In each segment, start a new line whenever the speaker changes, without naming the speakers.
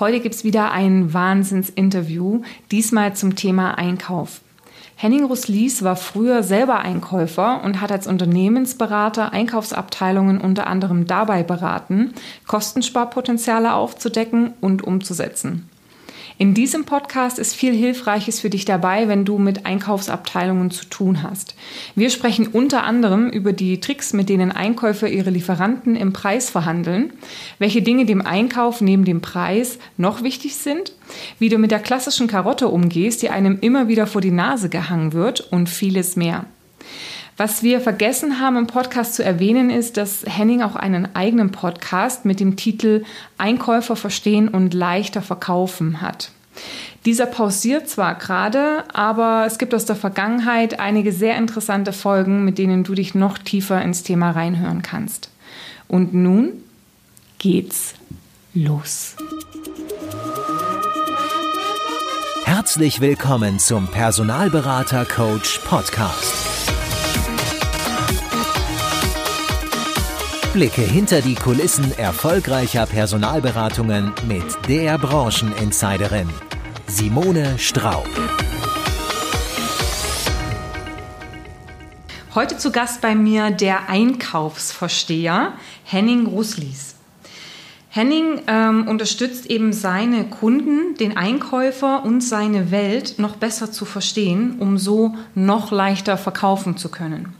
Heute gibt es wieder ein Wahnsinnsinterview, diesmal zum Thema Einkauf. Henning Ruslies war früher selber Einkäufer und hat als Unternehmensberater Einkaufsabteilungen unter anderem dabei beraten, Kostensparpotenziale aufzudecken und umzusetzen. In diesem Podcast ist viel Hilfreiches für dich dabei, wenn du mit Einkaufsabteilungen zu tun hast. Wir sprechen unter anderem über die Tricks, mit denen Einkäufer ihre Lieferanten im Preis verhandeln, welche Dinge dem Einkauf neben dem Preis noch wichtig sind, wie du mit der klassischen Karotte umgehst, die einem immer wieder vor die Nase gehangen wird und vieles mehr. Was wir vergessen haben im Podcast zu erwähnen, ist, dass Henning auch einen eigenen Podcast mit dem Titel Einkäufer verstehen und leichter verkaufen hat. Dieser pausiert zwar gerade, aber es gibt aus der Vergangenheit einige sehr interessante Folgen, mit denen du dich noch tiefer ins Thema reinhören kannst. Und nun geht's los.
Herzlich willkommen zum Personalberater Coach Podcast. Blicke hinter die Kulissen erfolgreicher Personalberatungen mit der Brancheninsiderin Simone Straub.
Heute zu Gast bei mir der Einkaufsversteher Henning Ruslis. Henning ähm, unterstützt eben seine Kunden, den Einkäufer und seine Welt noch besser zu verstehen, um so noch leichter verkaufen zu können.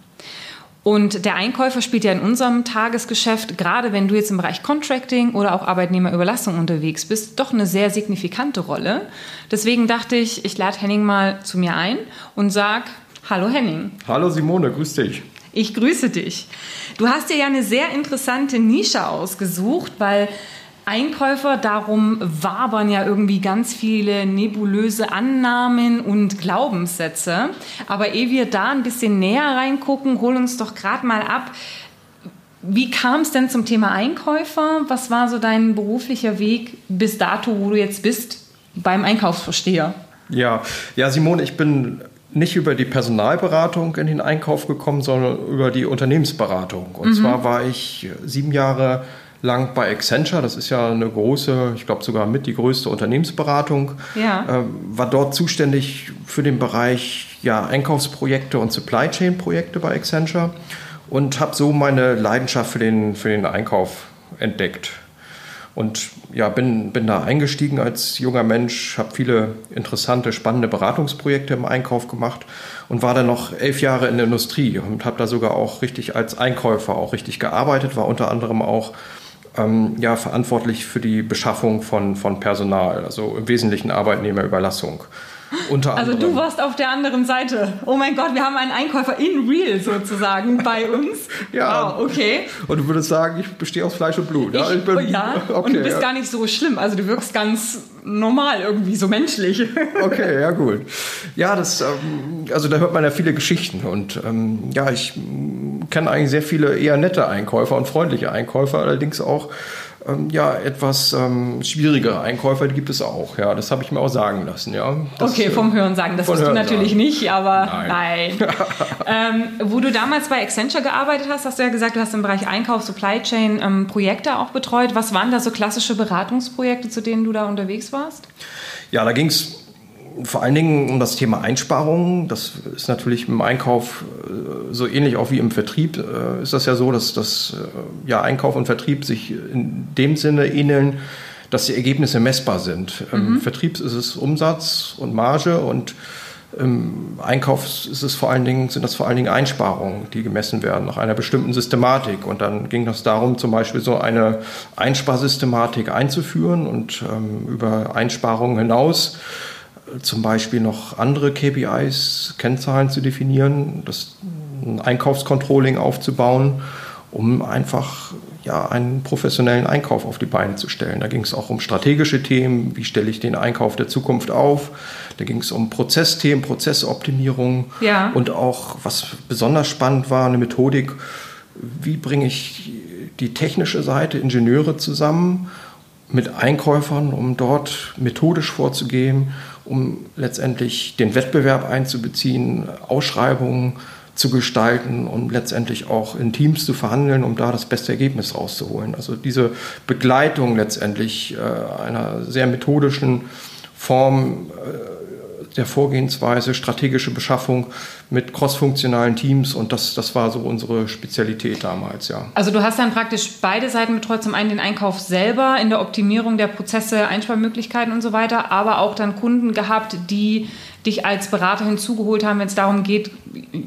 Und der Einkäufer spielt ja in unserem Tagesgeschäft, gerade wenn du jetzt im Bereich Contracting oder auch Arbeitnehmerüberlassung unterwegs bist, doch eine sehr signifikante Rolle. Deswegen dachte ich, ich lade Henning mal zu mir ein und sag, hallo Henning.
Hallo Simone, grüß dich.
Ich grüße dich. Du hast dir ja eine sehr interessante Nische ausgesucht, weil Einkäufer, darum wabern ja irgendwie ganz viele nebulöse Annahmen und Glaubenssätze. Aber ehe wir da ein bisschen näher reingucken, hol uns doch gerade mal ab. Wie kam es denn zum Thema Einkäufer? Was war so dein beruflicher Weg bis dato, wo du jetzt bist beim Einkaufsversteher?
Ja, ja, Simone, ich bin nicht über die Personalberatung in den Einkauf gekommen, sondern über die Unternehmensberatung. Und mhm. zwar war ich sieben Jahre lang bei Accenture. Das ist ja eine große, ich glaube sogar mit die größte Unternehmensberatung. Ja. Äh, war dort zuständig für den Bereich ja, Einkaufsprojekte und Supply Chain Projekte bei Accenture und habe so meine Leidenschaft für den, für den Einkauf entdeckt. Und ja, bin, bin da eingestiegen als junger Mensch, habe viele interessante, spannende Beratungsprojekte im Einkauf gemacht und war dann noch elf Jahre in der Industrie und habe da sogar auch richtig als Einkäufer auch richtig gearbeitet, war unter anderem auch ähm, ja, verantwortlich für die Beschaffung von, von Personal, also im Wesentlichen Arbeitnehmerüberlassung.
Unter also du warst auf der anderen Seite. Oh mein Gott, wir haben einen Einkäufer in real sozusagen bei uns.
ja. Wow, okay. Und du würdest sagen, ich bestehe aus Fleisch und Blut.
Ich, ich bin, ja, okay, und du bist ja. gar nicht so schlimm. Also du wirkst ganz normal irgendwie, so menschlich.
okay, ja gut. Ja, das, ähm, also da hört man ja viele Geschichten. Und ähm, ja, ich kenne eigentlich sehr viele eher nette Einkäufer und freundliche Einkäufer, allerdings auch ähm, ja, etwas ähm, schwierigere Einkäufer, die gibt es auch. Ja, das habe ich mir auch sagen lassen. Ja.
Das, okay, vom Hören sagen, das wirst du natürlich nicht, aber nein. nein. ähm, wo du damals bei Accenture gearbeitet hast, hast du ja gesagt, du hast im Bereich Einkauf, Supply Chain ähm, Projekte auch betreut. Was waren da so klassische Beratungsprojekte, zu denen du da unterwegs warst?
Ja, da ging es vor allen Dingen um das Thema Einsparungen. Das ist natürlich im Einkauf äh, so ähnlich auch wie im Vertrieb. Äh, ist das ja so, dass das äh, ja, Einkauf und Vertrieb sich in dem Sinne ähneln, dass die Ergebnisse messbar sind. Im mhm. Vertrieb ist es Umsatz und Marge und im Einkauf ist es vor allen Dingen, sind das vor allen Dingen Einsparungen, die gemessen werden nach einer bestimmten Systematik. Und dann ging es darum, zum Beispiel so eine Einsparsystematik einzuführen und ähm, über Einsparungen hinaus zum Beispiel noch andere KPIs, Kennzahlen zu definieren, das Einkaufscontrolling aufzubauen, um einfach ja, einen professionellen Einkauf auf die Beine zu stellen. Da ging es auch um strategische Themen, wie stelle ich den Einkauf der Zukunft auf. Da ging es um Prozessthemen, Prozessoptimierung ja. und auch, was besonders spannend war, eine Methodik, wie bringe ich die technische Seite, Ingenieure zusammen mit Einkäufern, um dort methodisch vorzugehen, um letztendlich den Wettbewerb einzubeziehen, Ausschreibungen zu gestalten und letztendlich auch in Teams zu verhandeln, um da das beste Ergebnis rauszuholen. Also diese Begleitung letztendlich äh, einer sehr methodischen Form äh, der Vorgehensweise, strategische Beschaffung mit crossfunktionalen Teams und das, das war so unsere Spezialität damals, ja.
Also du hast dann praktisch beide Seiten betreut, zum einen den Einkauf selber in der Optimierung der Prozesse, Einsparmöglichkeiten und so weiter, aber auch dann Kunden gehabt, die dich als Berater hinzugeholt haben, wenn es darum geht,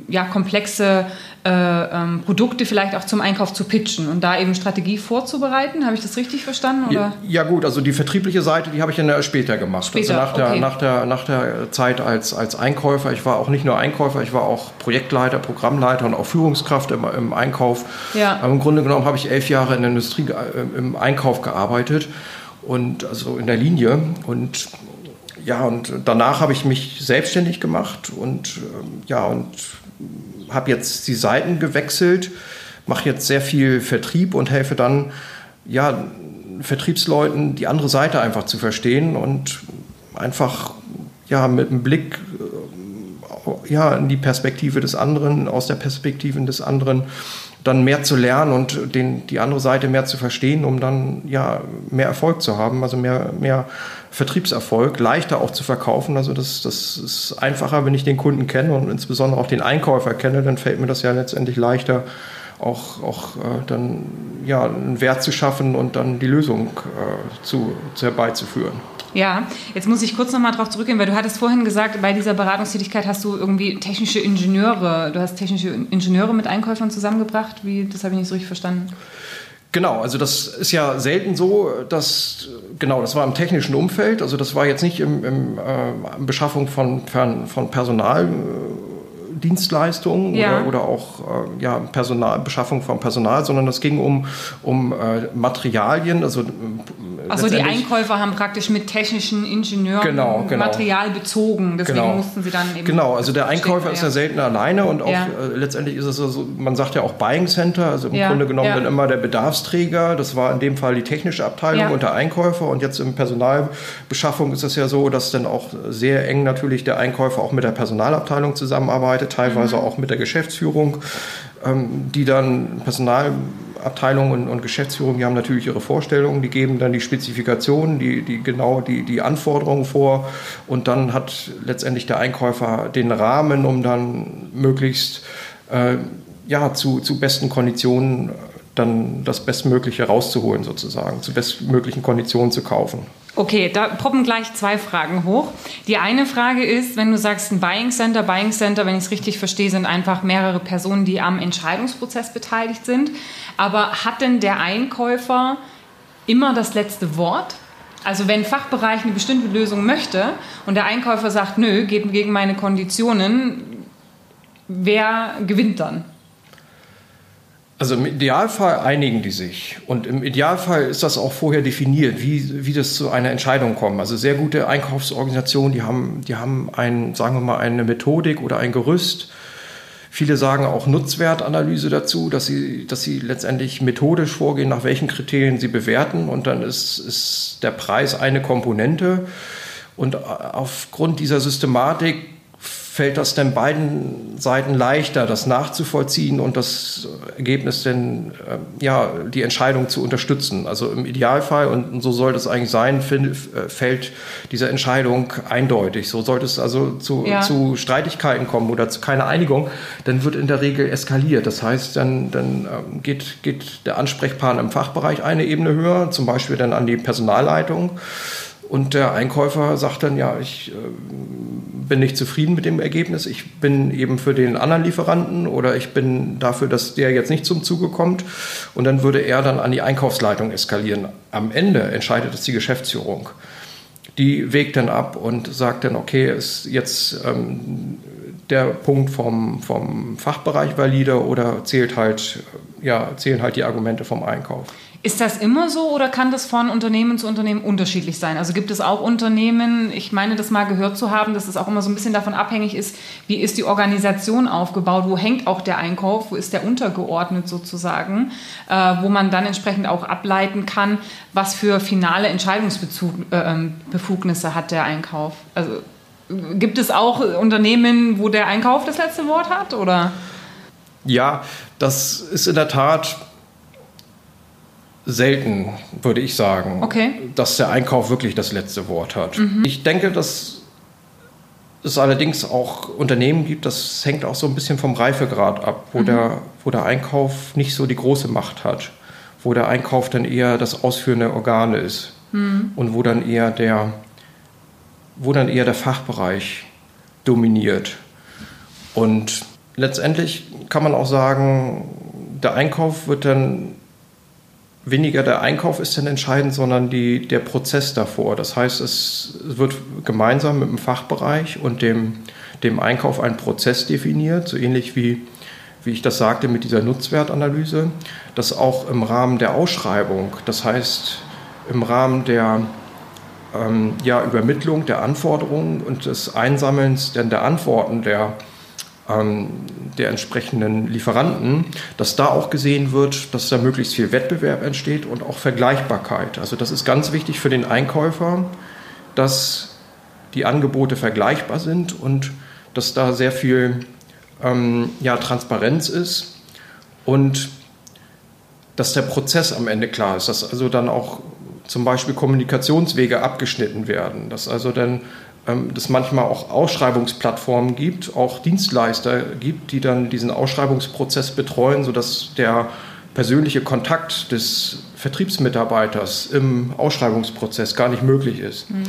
ja, komplexe äh, ähm, Produkte vielleicht auch zum Einkauf zu pitchen und da eben Strategie vorzubereiten. Habe ich das richtig verstanden? Oder?
Ja, ja, gut, also die vertriebliche Seite, die habe ich dann später gemacht. Später, also nach der, okay. nach der, nach der Zeit als, als Einkäufer. Ich war auch nicht nur Einkäufer, ich war auch Projektleiter, Programmleiter und auch Führungskraft im, im Einkauf. Ja. Aber im Grunde genommen habe ich elf Jahre in der Industrie äh, im Einkauf gearbeitet und also in der Linie und ja, und danach habe ich mich selbstständig gemacht und ähm, ja, und habe jetzt die Seiten gewechselt, mache jetzt sehr viel Vertrieb und helfe dann ja, Vertriebsleuten die andere Seite einfach zu verstehen und einfach ja, mit einem Blick äh, ja, in die Perspektive des anderen, aus der Perspektive des anderen dann mehr zu lernen und den, die andere Seite mehr zu verstehen, um dann ja mehr Erfolg zu haben, also mehr, mehr Vertriebserfolg, leichter auch zu verkaufen. Also das, das ist einfacher, wenn ich den Kunden kenne und insbesondere auch den Einkäufer kenne, dann fällt mir das ja letztendlich leichter, auch, auch äh, dann ja, einen Wert zu schaffen und dann die Lösung äh, zu, zu herbeizuführen.
Ja, jetzt muss ich kurz nochmal darauf zurückgehen, weil du hattest vorhin gesagt, bei dieser Beratungstätigkeit hast du irgendwie technische Ingenieure, du hast technische Ingenieure mit Einkäufern zusammengebracht. Wie, das habe ich nicht so richtig verstanden.
Genau, also das ist ja selten so, dass, genau, das war im technischen Umfeld, also das war jetzt nicht im, im äh, Beschaffung von, von Personal. Dienstleistungen ja. oder, oder, auch äh, ja, Personal, Beschaffung von Personal, sondern es ging um, um äh, Materialien, also
also die Einkäufer haben praktisch mit technischen Ingenieuren genau, genau. Material bezogen, deswegen genau. mussten sie dann
eben. Genau, also der Einkäufer ist ja selten alleine und auch ja. äh, letztendlich ist es so, man sagt ja auch Buying Center, also im. Grunde genommen dann immer der Bedarfsträger. Das war in dem Fall die technische Abteilung und der Einkäufer und jetzt im Personalbeschaffung ist es ja so, dass dann auch sehr eng natürlich der Einkäufer auch mit der Personalabteilung zusammenarbeitet, teilweise mhm. auch mit der Geschäftsführung, ähm, die dann Personal Abteilung und, und, Geschäftsführung, die haben natürlich ihre Vorstellungen, die geben dann die Spezifikationen, die, die genau die, die Anforderungen vor und dann hat letztendlich der Einkäufer den Rahmen, um dann möglichst äh, ja, zu, zu besten Konditionen dann das Bestmögliche rauszuholen sozusagen, zu bestmöglichen Konditionen zu kaufen.
Okay, da poppen gleich zwei Fragen hoch. Die eine Frage ist, wenn du sagst ein Buying Center, Buying Center, wenn ich es richtig verstehe, sind einfach mehrere Personen, die am Entscheidungsprozess beteiligt sind. Aber hat denn der Einkäufer immer das letzte Wort? Also wenn ein Fachbereich eine bestimmte Lösung möchte und der Einkäufer sagt, nö, geht gegen meine Konditionen, wer gewinnt dann?
Also im Idealfall einigen die sich. Und im Idealfall ist das auch vorher definiert, wie, wie das zu einer Entscheidung kommt. Also sehr gute Einkaufsorganisationen, die haben, die haben ein, sagen wir mal, eine Methodik oder ein Gerüst. Viele sagen auch Nutzwertanalyse dazu, dass sie, dass sie letztendlich methodisch vorgehen, nach welchen Kriterien sie bewerten. Und dann ist, ist der Preis eine Komponente. Und aufgrund dieser Systematik fällt das denn beiden Seiten leichter, das nachzuvollziehen und das Ergebnis denn, äh, ja, die Entscheidung zu unterstützen. Also im Idealfall, und so sollte es eigentlich sein, äh, fällt diese Entscheidung eindeutig. So sollte es also zu, ja. zu Streitigkeiten kommen oder zu keiner Einigung, dann wird in der Regel eskaliert. Das heißt, dann, dann ähm, geht, geht der Ansprechpartner im Fachbereich eine Ebene höher, zum Beispiel dann an die Personalleitung. Und der Einkäufer sagt dann, ja, ich äh, bin nicht zufrieden mit dem Ergebnis, ich bin eben für den anderen Lieferanten oder ich bin dafür, dass der jetzt nicht zum Zuge kommt. Und dann würde er dann an die Einkaufsleitung eskalieren. Am Ende entscheidet es die Geschäftsführung. Die wägt dann ab und sagt dann, okay, ist jetzt ähm, der Punkt vom, vom Fachbereich valide oder zählt halt, ja, zählen halt die Argumente vom Einkauf.
Ist das immer so oder kann das von Unternehmen zu Unternehmen unterschiedlich sein? Also gibt es auch Unternehmen, ich meine das mal gehört zu haben, dass es auch immer so ein bisschen davon abhängig ist, wie ist die Organisation aufgebaut, wo hängt auch der Einkauf, wo ist der untergeordnet sozusagen, äh, wo man dann entsprechend auch ableiten kann, was für finale Entscheidungsbefugnisse äh, hat der Einkauf. Also gibt es auch Unternehmen, wo der Einkauf das letzte Wort hat oder?
Ja, das ist in der Tat selten, würde ich sagen,
okay.
dass der Einkauf wirklich das letzte Wort hat. Mhm. Ich denke, dass es allerdings auch Unternehmen gibt, das hängt auch so ein bisschen vom Reifegrad ab, wo, mhm. der, wo der Einkauf nicht so die große Macht hat, wo der Einkauf dann eher das ausführende Organ ist mhm. und wo dann eher der, wo dann eher der Fachbereich dominiert. Und letztendlich kann man auch sagen, der Einkauf wird dann weniger der Einkauf ist dann entscheidend, sondern die, der Prozess davor. Das heißt, es wird gemeinsam mit dem Fachbereich und dem, dem Einkauf ein Prozess definiert, so ähnlich wie, wie ich das sagte mit dieser Nutzwertanalyse, dass auch im Rahmen der Ausschreibung, das heißt im Rahmen der ähm, ja, Übermittlung der Anforderungen und des Einsammelns denn der Antworten der der entsprechenden Lieferanten, dass da auch gesehen wird, dass da möglichst viel Wettbewerb entsteht und auch Vergleichbarkeit. Also das ist ganz wichtig für den Einkäufer, dass die Angebote vergleichbar sind und dass da sehr viel ähm, ja, Transparenz ist und dass der Prozess am Ende klar ist, dass also dann auch zum Beispiel Kommunikationswege abgeschnitten werden, dass also dann ähm, es manchmal auch Ausschreibungsplattformen gibt, auch Dienstleister gibt, die dann diesen Ausschreibungsprozess betreuen, sodass der persönliche Kontakt des Vertriebsmitarbeiters im Ausschreibungsprozess gar nicht möglich ist. Hm.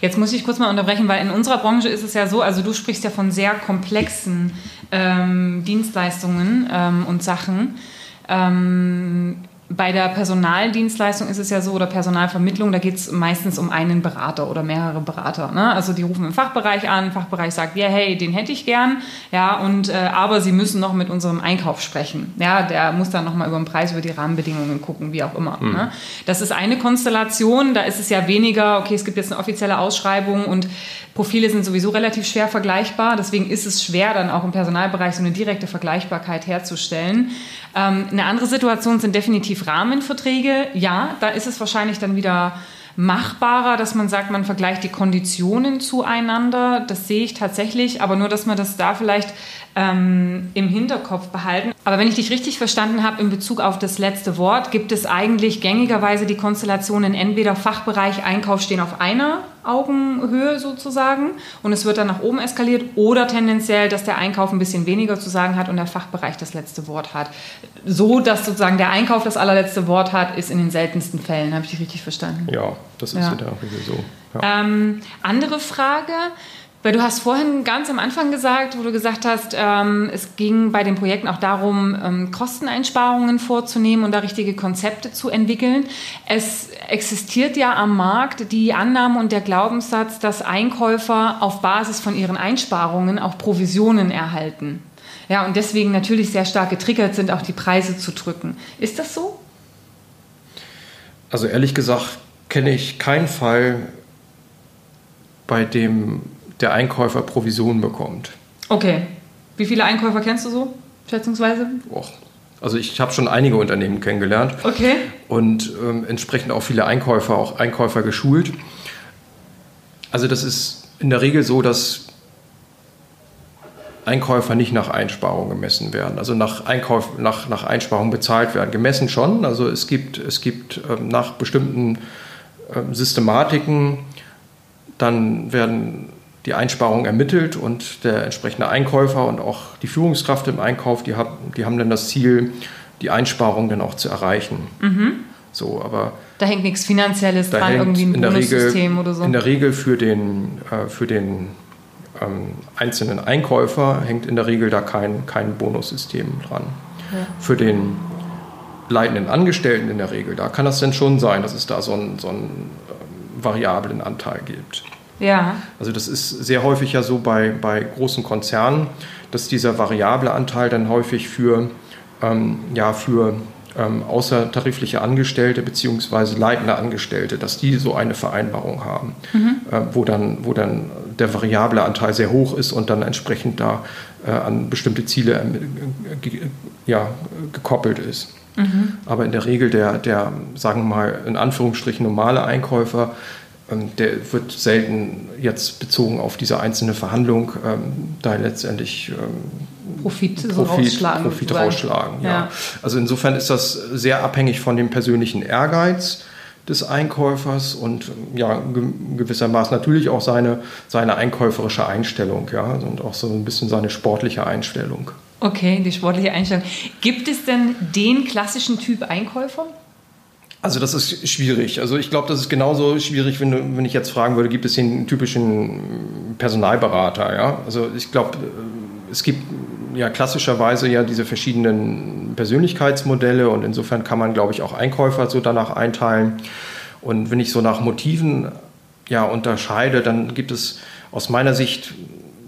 Jetzt muss ich kurz mal unterbrechen, weil in unserer Branche ist es ja so, also du sprichst ja von sehr komplexen ähm, Dienstleistungen ähm, und Sachen. Ähm, bei der Personaldienstleistung ist es ja so, oder Personalvermittlung, da geht es meistens um einen Berater oder mehrere Berater. Ne? Also die rufen im Fachbereich an, Fachbereich sagt, ja, hey, den hätte ich gern, ja, und äh, aber sie müssen noch mit unserem Einkauf sprechen. Ja, der muss dann nochmal über den Preis, über die Rahmenbedingungen gucken, wie auch immer. Mhm. Ne? Das ist eine Konstellation, da ist es ja weniger, okay, es gibt jetzt eine offizielle Ausschreibung und Profile sind sowieso relativ schwer vergleichbar, deswegen ist es schwer, dann auch im Personalbereich so eine direkte Vergleichbarkeit herzustellen. Ähm, eine andere Situation sind definitiv Rahmenverträge. Ja, da ist es wahrscheinlich dann wieder machbarer, dass man sagt, man vergleicht die Konditionen zueinander. Das sehe ich tatsächlich, aber nur, dass man das da vielleicht ähm, im Hinterkopf behalten. Aber wenn ich dich richtig verstanden habe in Bezug auf das letzte Wort, gibt es eigentlich gängigerweise die Konstellationen entweder Fachbereich, Einkauf stehen auf einer Augenhöhe sozusagen und es wird dann nach oben eskaliert oder tendenziell, dass der Einkauf ein bisschen weniger zu sagen hat und der Fachbereich das letzte Wort hat. So, dass sozusagen der Einkauf das allerletzte Wort hat, ist in den seltensten Fällen. Habe ich dich richtig verstanden?
Ja, das ist ja. in der Regel so.
Ja. Ähm, andere Frage. Weil du hast vorhin ganz am Anfang gesagt, wo du gesagt hast, ähm, es ging bei den Projekten auch darum, ähm, Kosteneinsparungen vorzunehmen und da richtige Konzepte zu entwickeln. Es existiert ja am Markt die Annahme und der Glaubenssatz, dass Einkäufer auf Basis von ihren Einsparungen auch Provisionen erhalten. Ja, und deswegen natürlich sehr stark getriggert sind, auch die Preise zu drücken. Ist das so?
Also ehrlich gesagt kenne ich keinen Fall, bei dem der Einkäufer Provision bekommt.
Okay. Wie viele Einkäufer kennst du so, schätzungsweise?
Och. Also ich habe schon einige Unternehmen kennengelernt.
Okay.
Und ähm, entsprechend auch viele Einkäufer, auch Einkäufer geschult. Also das ist in der Regel so, dass Einkäufer nicht nach Einsparung gemessen werden, also nach, Einkauf, nach, nach Einsparung bezahlt werden. Gemessen schon, also es gibt, es gibt ähm, nach bestimmten ähm, Systematiken, dann werden die Einsparung ermittelt und der entsprechende Einkäufer und auch die Führungskraft im Einkauf, die, haben, die haben dann das Ziel, die Einsparung dann auch zu erreichen. Mhm. So, aber
da hängt nichts Finanzielles dran, irgendwie ein Bonussystem oder so.
In der Regel für den, äh, für den ähm, einzelnen Einkäufer hängt in der Regel da kein, kein Bonussystem dran. Ja. Für den leitenden Angestellten in der Regel, da kann das denn schon sein, dass es da so einen, so einen äh, variablen Anteil gibt.
Ja.
Also das ist sehr häufig ja so bei, bei großen Konzernen, dass dieser variable Anteil dann häufig für, ähm, ja, für ähm, außertarifliche Angestellte bzw. leitende Angestellte, dass die so eine Vereinbarung haben, mhm. äh, wo, dann, wo dann der variable Anteil sehr hoch ist und dann entsprechend da äh, an bestimmte Ziele äh, ja, gekoppelt ist. Mhm. Aber in der Regel der, der, sagen wir mal, in Anführungsstrichen normale Einkäufer, der wird selten jetzt bezogen auf diese einzelne Verhandlung ähm, da letztendlich ähm,
Profit,
so Profit rausschlagen. Profit rausschlagen ja. ja. Also insofern ist das sehr abhängig von dem persönlichen Ehrgeiz des Einkäufers und ja, gewissermaßen natürlich auch seine, seine einkäuferische Einstellung, ja, und auch so ein bisschen seine sportliche Einstellung.
Okay, die sportliche Einstellung. Gibt es denn den klassischen Typ Einkäufer?
Also das ist schwierig. Also ich glaube, das ist genauso schwierig, wenn, du, wenn ich jetzt fragen würde, gibt es den typischen Personalberater? Ja? Also ich glaube, es gibt ja klassischerweise ja diese verschiedenen Persönlichkeitsmodelle und insofern kann man, glaube ich, auch Einkäufer so danach einteilen. Und wenn ich so nach Motiven ja unterscheide, dann gibt es aus meiner Sicht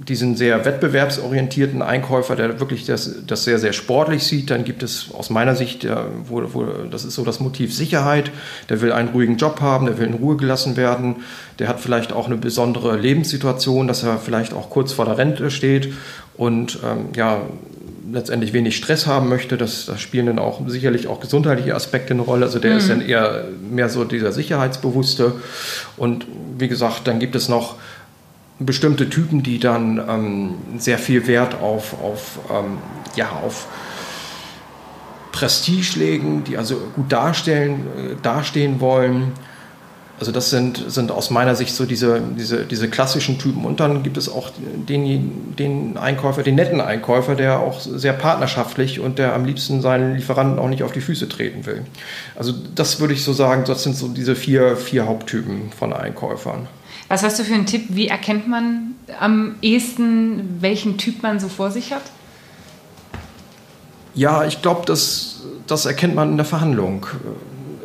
diesen sehr wettbewerbsorientierten Einkäufer, der wirklich das, das sehr, sehr sportlich sieht. Dann gibt es aus meiner Sicht, wo, wo, das ist so das Motiv Sicherheit. Der will einen ruhigen Job haben, der will in Ruhe gelassen werden. Der hat vielleicht auch eine besondere Lebenssituation, dass er vielleicht auch kurz vor der Rente steht und ähm, ja, letztendlich wenig Stress haben möchte. Das, das, spielen dann auch sicherlich auch gesundheitliche Aspekte eine Rolle. Also der mhm. ist dann eher mehr so dieser Sicherheitsbewusste. Und wie gesagt, dann gibt es noch bestimmte Typen, die dann ähm, sehr viel Wert auf, auf, ähm, ja, auf Prestige legen, die also gut darstellen, äh, dastehen wollen. Also das sind, sind aus meiner Sicht so diese, diese, diese klassischen Typen. Und dann gibt es auch den, den Einkäufer, den netten Einkäufer, der auch sehr partnerschaftlich und der am liebsten seinen Lieferanten auch nicht auf die Füße treten will. Also das würde ich so sagen, das sind so diese vier, vier Haupttypen von Einkäufern.
Was hast du für einen Tipp? Wie erkennt man am ehesten, welchen Typ man so vor sich hat?
Ja, ich glaube, das, das erkennt man in der Verhandlung.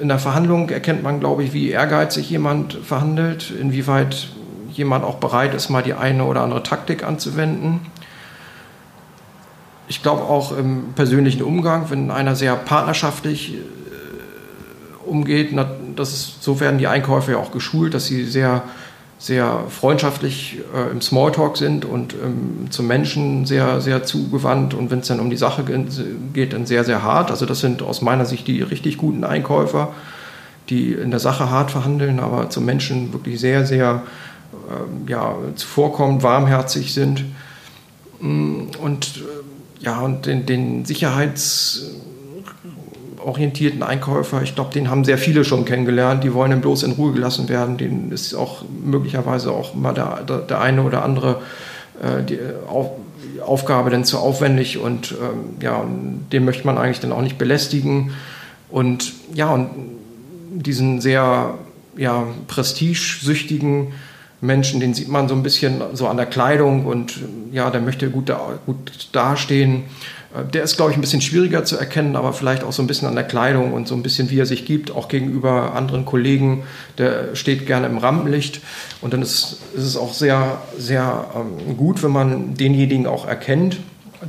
In der Verhandlung erkennt man, glaube ich, wie ehrgeizig jemand verhandelt, inwieweit jemand auch bereit ist, mal die eine oder andere Taktik anzuwenden. Ich glaube auch im persönlichen Umgang, wenn einer sehr partnerschaftlich äh, umgeht, das ist, so werden die Einkäufer ja auch geschult, dass sie sehr sehr freundschaftlich äh, im Smalltalk sind und ähm, zum Menschen sehr, sehr zugewandt und wenn es dann um die Sache geht, dann sehr, sehr hart. Also das sind aus meiner Sicht die richtig guten Einkäufer, die in der Sache hart verhandeln, aber zum Menschen wirklich sehr, sehr äh, ja, zuvorkommend, warmherzig sind. Mm, und äh, ja, und den, den Sicherheits orientierten Einkäufer, ich glaube, den haben sehr viele schon kennengelernt, die wollen dann bloß in Ruhe gelassen werden, denen ist auch möglicherweise auch mal der, der, der eine oder andere äh, die auf, Aufgabe dann zu aufwendig und ähm, ja, den möchte man eigentlich dann auch nicht belästigen. Und ja, und diesen sehr ja, prestigesüchtigen Menschen, den sieht man so ein bisschen so an der Kleidung und ja, der möchte gut, da, gut dastehen. äh, der ist, glaube ich, ein bisschen schwieriger zu erkennen, aber vielleicht auch so ein bisschen an der Kleidung und so ein bisschen, wie er sich gibt, auch gegenüber anderen Kollegen. Der steht gerne im Rampenlicht. Und dann ist, ist es auch sehr, sehr ähm, gut, wenn man denjenigen auch erkennt.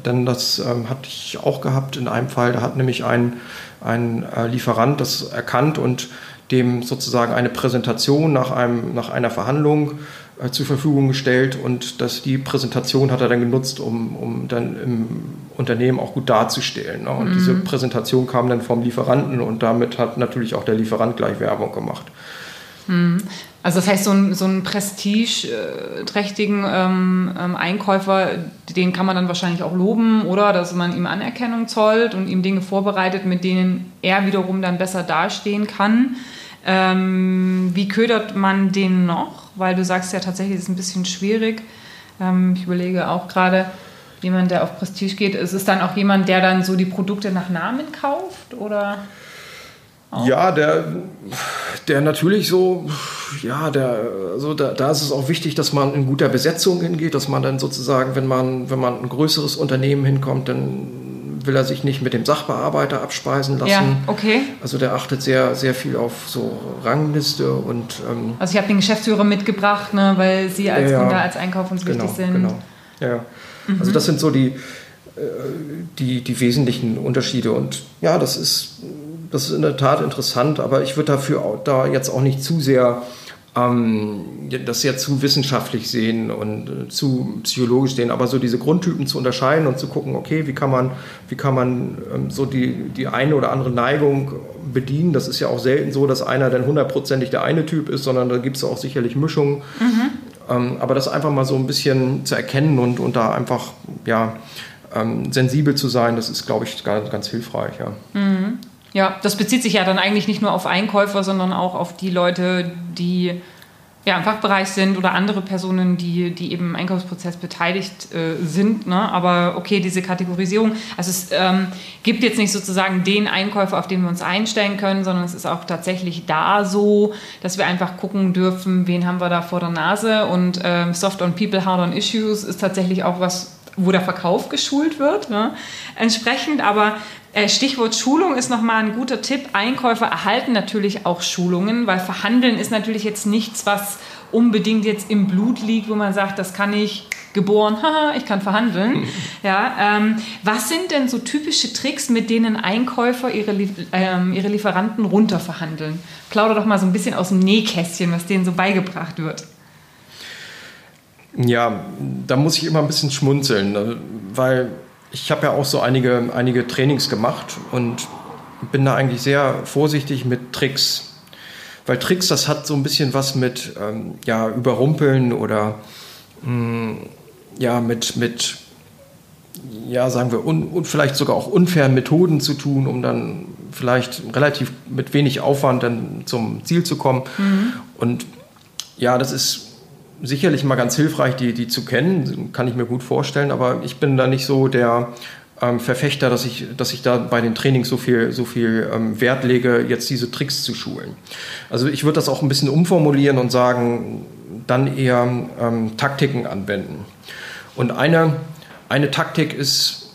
Denn das ähm, hatte ich auch gehabt in einem Fall. Da hat nämlich ein, ein äh, Lieferant das erkannt und dem sozusagen eine Präsentation nach, einem, nach einer Verhandlung äh, zur Verfügung gestellt und dass die Präsentation hat er dann genutzt, um, um dann im Unternehmen auch gut darzustellen. Ne? Und mhm. diese Präsentation kam dann vom Lieferanten und damit hat natürlich auch der Lieferant gleich Werbung gemacht.
Mhm. Also das heißt, so einen, so einen prestigeträchtigen ähm, ähm, Einkäufer, den kann man dann wahrscheinlich auch loben, oder? Dass man ihm Anerkennung zollt und ihm Dinge vorbereitet, mit denen er wiederum dann besser dastehen kann. Ähm, wie ködert man den noch? Weil du sagst ja tatsächlich, es ist ein bisschen schwierig. Ähm, ich überlege auch gerade, jemand, der auf Prestige geht, ist es dann auch jemand, der dann so die Produkte nach Namen kauft? Oder?
Auch? Ja, der, der natürlich so, ja, der, also da, da ist es auch wichtig, dass man in guter Besetzung hingeht, dass man dann sozusagen, wenn man, wenn man ein größeres Unternehmen hinkommt, dann will er sich nicht mit dem Sachbearbeiter abspeisen lassen. Ja,
okay.
Also der achtet sehr, sehr viel auf so Rangliste und.
Ähm, also ich habe den Geschäftsführer mitgebracht, ne, weil Sie als ja, Kunde, als Einkauf uns genau, wichtig sind. Genau.
Ja. Mhm. Also das sind so die, äh, die, die wesentlichen Unterschiede. Und ja, das ist, das ist in der Tat interessant, aber ich würde dafür auch, da jetzt auch nicht zu sehr ähm, das ja zu wissenschaftlich sehen und äh, zu psychologisch sehen, aber so diese Grundtypen zu unterscheiden und zu gucken, okay, wie kann man, wie kann man ähm, so die, die eine oder andere Neigung bedienen. Das ist ja auch selten so, dass einer dann hundertprozentig der eine Typ ist, sondern da gibt es auch sicherlich Mischungen. Mhm. Ähm, aber das einfach mal so ein bisschen zu erkennen und, und da einfach, ja, ähm, sensibel zu sein, das ist, glaube ich, ganz, ganz hilfreich. Ja. Mhm.
Ja, das bezieht sich ja dann eigentlich nicht nur auf Einkäufer, sondern auch auf die Leute, die ja, im Fachbereich sind oder andere Personen, die, die eben im Einkaufsprozess beteiligt äh, sind. Ne? Aber okay, diese Kategorisierung, also es ähm, gibt jetzt nicht sozusagen den Einkäufer, auf den wir uns einstellen können, sondern es ist auch tatsächlich da so, dass wir einfach gucken dürfen, wen haben wir da vor der Nase. Und ähm, Soft on People, Hard on Issues ist tatsächlich auch was, wo der Verkauf geschult wird. Ne? Entsprechend, aber Stichwort Schulung ist nochmal ein guter Tipp. Einkäufer erhalten natürlich auch Schulungen, weil Verhandeln ist natürlich jetzt nichts, was unbedingt jetzt im Blut liegt, wo man sagt, das kann ich geboren, haha, ich kann verhandeln. Ja, ähm, was sind denn so typische Tricks, mit denen Einkäufer ihre, ähm, ihre Lieferanten runterverhandeln? Plauder doch mal so ein bisschen aus dem Nähkästchen, was denen so beigebracht wird.
Ja, da muss ich immer ein bisschen schmunzeln, ne, weil ich habe ja auch so einige, einige Trainings gemacht und bin da eigentlich sehr vorsichtig mit Tricks. Weil Tricks, das hat so ein bisschen was mit ähm, ja, Überrumpeln oder mh, mm, ja, mit, mit ja, sagen wir, un, und vielleicht sogar auch unfairen Methoden zu tun, um dann vielleicht relativ mit wenig Aufwand dann zum Ziel zu kommen. Mhm. Und ja, das ist sicherlich mal ganz hilfreich, die, die zu kennen, kann ich mir gut vorstellen, aber ich bin da nicht so der ähm, Verfechter, dass ich, dass ich da bei den Trainings so viel, so viel ähm, Wert lege, jetzt diese Tricks zu schulen. Also ich würde das auch ein bisschen umformulieren und sagen, dann eher ähm, Taktiken anwenden. Und eine, eine Taktik ist,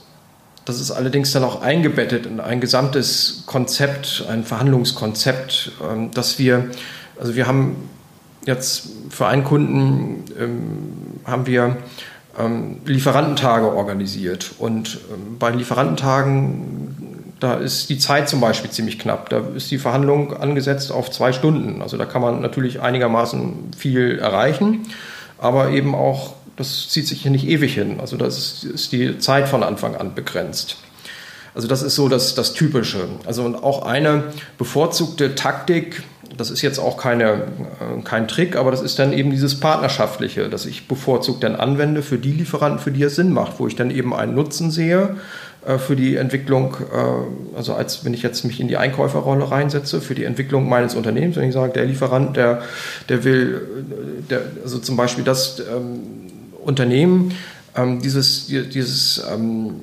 das ist allerdings dann auch eingebettet in ein gesamtes Konzept, ein Verhandlungskonzept, ähm, dass wir, also wir haben jetzt für einen Kunden ähm, haben wir ähm, Lieferantentage organisiert. Und ähm, bei Lieferantentagen, da ist die Zeit zum Beispiel ziemlich knapp. Da ist die Verhandlung angesetzt auf zwei Stunden. Also da kann man natürlich einigermaßen viel erreichen, aber eben auch, das zieht sich hier nicht ewig hin. Also ist, ist die Zeit von Anfang an begrenzt. Also das ist so das, das Typische. Also und auch eine bevorzugte Taktik, das ist jetzt auch keine, äh, kein Trick, aber das ist dann eben dieses Partnerschaftliche, das ich bevorzugt dann anwende für die Lieferanten, für die es Sinn macht, wo ich dann eben einen Nutzen sehe äh, für die Entwicklung, äh, also als wenn ich jetzt mich in die Einkäuferrolle reinsetze, für die Entwicklung meines Unternehmens, wenn ich sage, der Lieferant, der, der will, der, also zum Beispiel das ähm, Unternehmen, ähm, dieses, dieses ähm,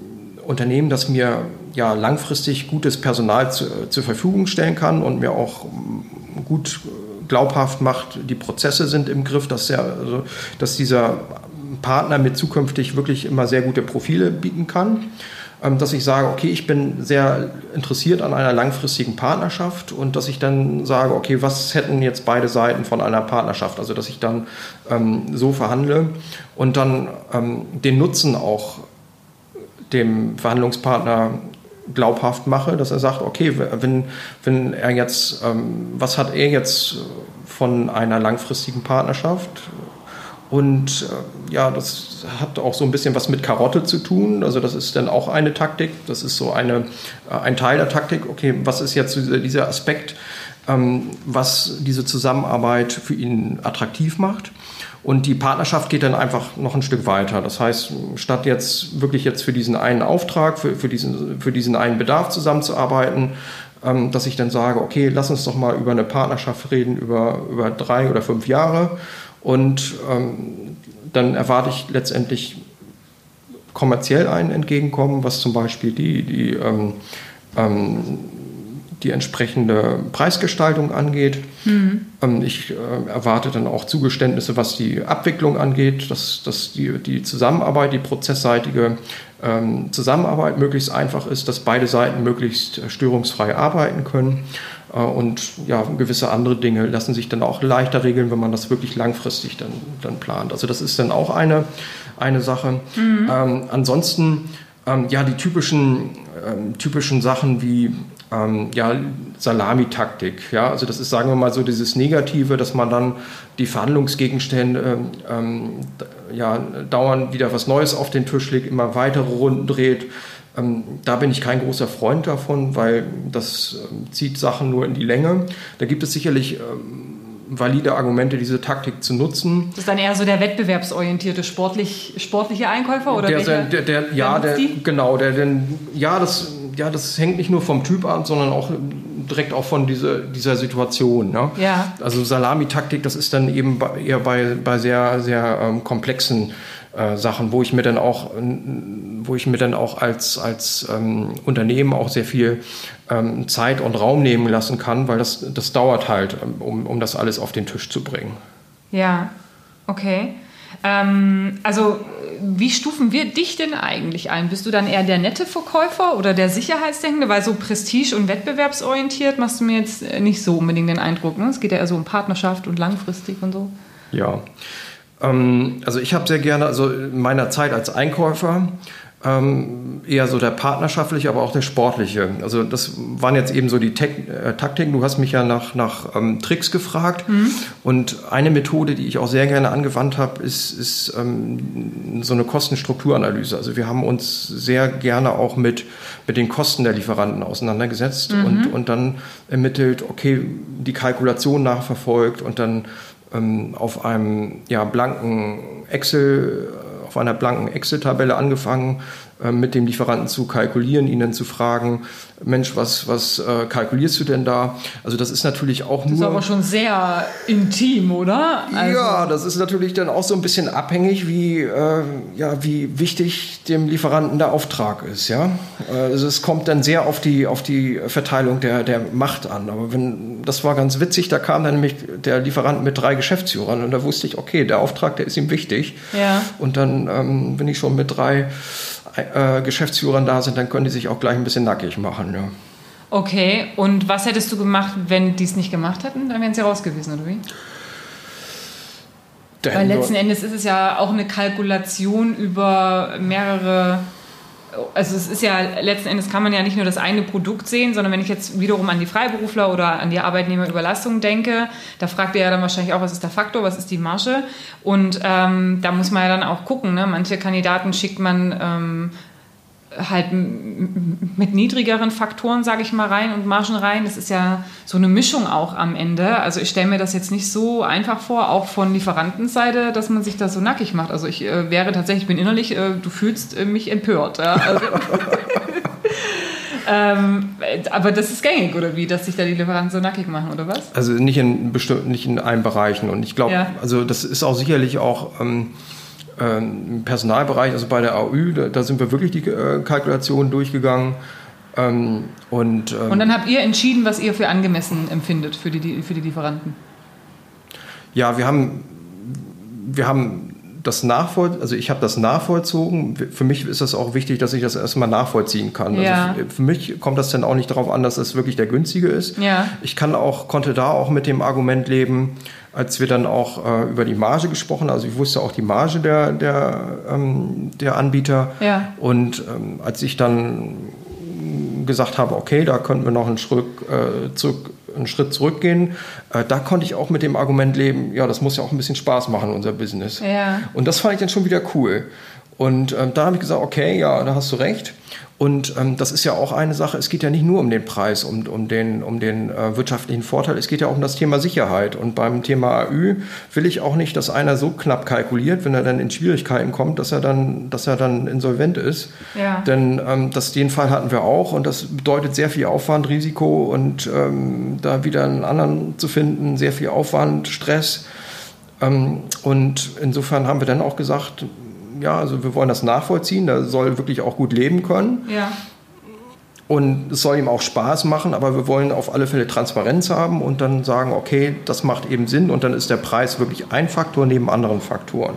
Unternehmen, das mir ja langfristig gutes Personal zu, zur Verfügung stellen kann und mir auch gut glaubhaft macht, die Prozesse sind im Griff, dass, der, also, dass dieser Partner mit zukünftig wirklich immer sehr gute Profile bieten kann. Ähm, dass ich sage, okay, ich bin sehr interessiert an einer langfristigen Partnerschaft und dass ich dann sage, okay, was hätten jetzt beide Seiten von einer Partnerschaft? Also dass ich dann ähm, so verhandle und dann ähm, den Nutzen auch dem Verhandlungspartner glaubhaft mache, dass er sagt, okay, wenn, wenn er jetzt, ähm, was hat er jetzt von einer langfristigen Partnerschaft? Und äh, ja, das hat auch so ein bisschen was mit Karotte zu tun. Also das ist dann auch eine Taktik. Das ist so eine, äh, ein Teil der Taktik. Okay, was ist jetzt dieser Aspekt, ähm, was diese Zusammenarbeit für ihn attraktiv macht? Und die Partnerschaft geht dann einfach noch ein Stück weiter. Das heißt, statt jetzt wirklich jetzt für diesen einen Auftrag, für, für, diesen, für diesen einen Bedarf zusammenzuarbeiten, ähm, dass ich dann sage, okay, lass uns doch mal über eine Partnerschaft reden, über, über drei oder fünf Jahre. Und ähm, dann erwarte ich letztendlich kommerziell ein Entgegenkommen, was zum Beispiel die, die ähm, ähm die entsprechende Preisgestaltung angeht. Mhm. Ich äh, erwarte dann auch Zugeständnisse, was die Abwicklung angeht, dass, dass die, die Zusammenarbeit, die prozessseitige ähm, Zusammenarbeit möglichst einfach ist, dass beide Seiten möglichst störungsfrei arbeiten können. Äh, und ja, gewisse andere Dinge lassen sich dann auch leichter regeln, wenn man das wirklich langfristig dann, dann plant. Also das ist dann auch eine, eine Sache. Mhm. Ähm, ansonsten ähm, ja, die typischen, ähm, typischen Sachen wie ähm, ja, Salamitaktik. Ja? Also das ist, sagen wir mal, so dieses Negative, dass man dann die Verhandlungsgegenstände ähm, ja, dauernd wieder was Neues auf den Tisch legt, immer weitere Runden dreht. Ähm, da bin ich kein großer Freund davon, weil das ähm, zieht Sachen nur in die Länge. Da gibt es sicherlich ähm, valide Argumente, diese Taktik zu nutzen.
Das ist dann eher so der wettbewerbsorientierte sportlich, sportliche Einkäufer oder
der, der, der, ja, der, genau, der, denn ja, das, ja, das hängt nicht nur vom Typ ab, sondern auch direkt auch von dieser, dieser Situation. Ne?
Ja.
Also Salamitaktik, das ist dann eben eher bei, bei sehr, sehr ähm, komplexen äh, Sachen, wo ich mir dann auch, wo ich mir dann auch als, als ähm, Unternehmen auch sehr viel ähm, Zeit und Raum nehmen lassen kann, weil das, das dauert halt, ähm, um, um das alles auf den Tisch zu bringen.
Ja, okay. Ähm, also wie stufen wir dich denn eigentlich ein? Bist du dann eher der nette Verkäufer oder der Sicherheitsdenkende? Weil so prestige- und wettbewerbsorientiert machst du mir jetzt nicht so unbedingt den Eindruck. Ne? Es geht ja eher so um Partnerschaft und langfristig und so.
Ja, ähm, also ich habe sehr gerne, also in meiner Zeit als Einkäufer, ähm, eher so der partnerschaftliche, aber auch der sportliche. Also das waren jetzt eben so die Tek äh, Taktiken. Du hast mich ja nach, nach ähm, Tricks gefragt. Mhm. Und eine Methode, die ich auch sehr gerne angewandt habe, ist, ist ähm, so eine Kostenstrukturanalyse. Also wir haben uns sehr gerne auch mit, mit den Kosten der Lieferanten auseinandergesetzt mhm. und, und dann ermittelt, okay, die Kalkulation nachverfolgt und dann ähm, auf einem ja, blanken Excel, auf einer blanken Excel-Tabelle angefangen, mit dem Lieferanten zu kalkulieren, ihn dann zu fragen, Mensch, was, was äh, kalkulierst du denn da? Also das ist natürlich auch
nur... Das ist aber schon sehr intim, oder?
Also ja, das ist natürlich dann auch so ein bisschen abhängig, wie, äh, ja, wie wichtig dem Lieferanten der Auftrag ist. Ja? Also es kommt dann sehr auf die, auf die Verteilung der, der Macht an. Aber wenn, das war ganz witzig, da kam dann nämlich der Lieferant mit drei Geschäftsführern und da wusste ich, okay, der Auftrag, der ist ihm wichtig.
Ja.
Und dann ähm, bin ich schon mit drei äh, Geschäftsführern da sind, dann können die sich auch gleich ein bisschen nackig machen. Ja.
Okay, und was hättest du gemacht, wenn die es nicht gemacht hätten? Dann wären sie raus gewesen, oder wie? Weil letzten Endes ist es ja auch eine Kalkulation über mehrere also es ist ja letzten Endes kann man ja nicht nur das eine Produkt sehen, sondern wenn ich jetzt wiederum an die Freiberufler oder an die Arbeitnehmerüberlastung denke, da fragt ihr ja dann wahrscheinlich auch, was ist der Faktor, was ist die Marge? Und ähm, da muss man ja dann auch gucken. Ne? Manche Kandidaten schickt man ähm, halt mit niedrigeren Faktoren, sage ich mal, rein und Margen rein. Das ist ja so eine Mischung auch am Ende. Also ich stelle mir das jetzt nicht so einfach vor, auch von Lieferantenseite, dass man sich das so nackig macht. Also ich äh, wäre tatsächlich, ich bin innerlich, äh, du fühlst äh, mich empört. Ja? Also, ähm, aber das ist gängig, oder wie, dass sich da die Lieferanten so nackig machen, oder was?
Also nicht in bestimmten, nicht in allen Bereichen. Und ich glaube, ja. also das ist auch sicherlich auch. Ähm, ähm, Im Personalbereich, also bei der AÜ, da, da sind wir wirklich die äh, Kalkulationen durchgegangen. Ähm, und,
ähm, und dann habt ihr entschieden, was ihr für angemessen empfindet für die, für die Lieferanten?
Ja, wir haben, wir haben das nachvoll, also ich habe das nachvollzogen. Für mich ist das auch wichtig, dass ich das erstmal nachvollziehen kann. Also
ja.
Also für, mich kommt das dann auch nicht darauf an, dass es wirklich der günstige ist.
Ja.
Ich kann auch, konnte da auch mit dem Argument leben, als wir dann auch äh, über die Marge gesprochen, also ich wusste auch die Marge der, der, ähm, der Anbieter.
Ja.
Und ähm, als ich dann gesagt habe, okay, da könnten wir noch einen Schritt, äh, zurück, einen Schritt zurückgehen, äh, da konnte ich auch mit dem Argument leben, ja, das muss ja auch ein bisschen Spaß machen, unser Business.
Ja.
Und das fand ich dann schon wieder cool. Und ähm, da habe ich gesagt, okay, ja, da hast du recht. Und ähm, das ist ja auch eine Sache, es geht ja nicht nur um den Preis, um, um den, um den äh, wirtschaftlichen Vorteil, es geht ja auch um das Thema Sicherheit. Und beim Thema AÜ will ich auch nicht, dass einer so knapp kalkuliert, wenn er dann in Schwierigkeiten kommt, dass er dann, dass er dann insolvent ist.
Ja.
Denn ähm, das, den Fall hatten wir auch und das bedeutet sehr viel Aufwand, Risiko und ähm, da wieder einen anderen zu finden, sehr viel Aufwand, Stress. Ähm, und insofern haben wir dann auch gesagt, ja, also wir wollen das nachvollziehen, der soll wirklich auch gut leben können.
Ja.
Und es soll ihm auch Spaß machen, aber wir wollen auf alle Fälle Transparenz haben und dann sagen, okay, das macht eben Sinn und dann ist der Preis wirklich ein Faktor neben anderen Faktoren.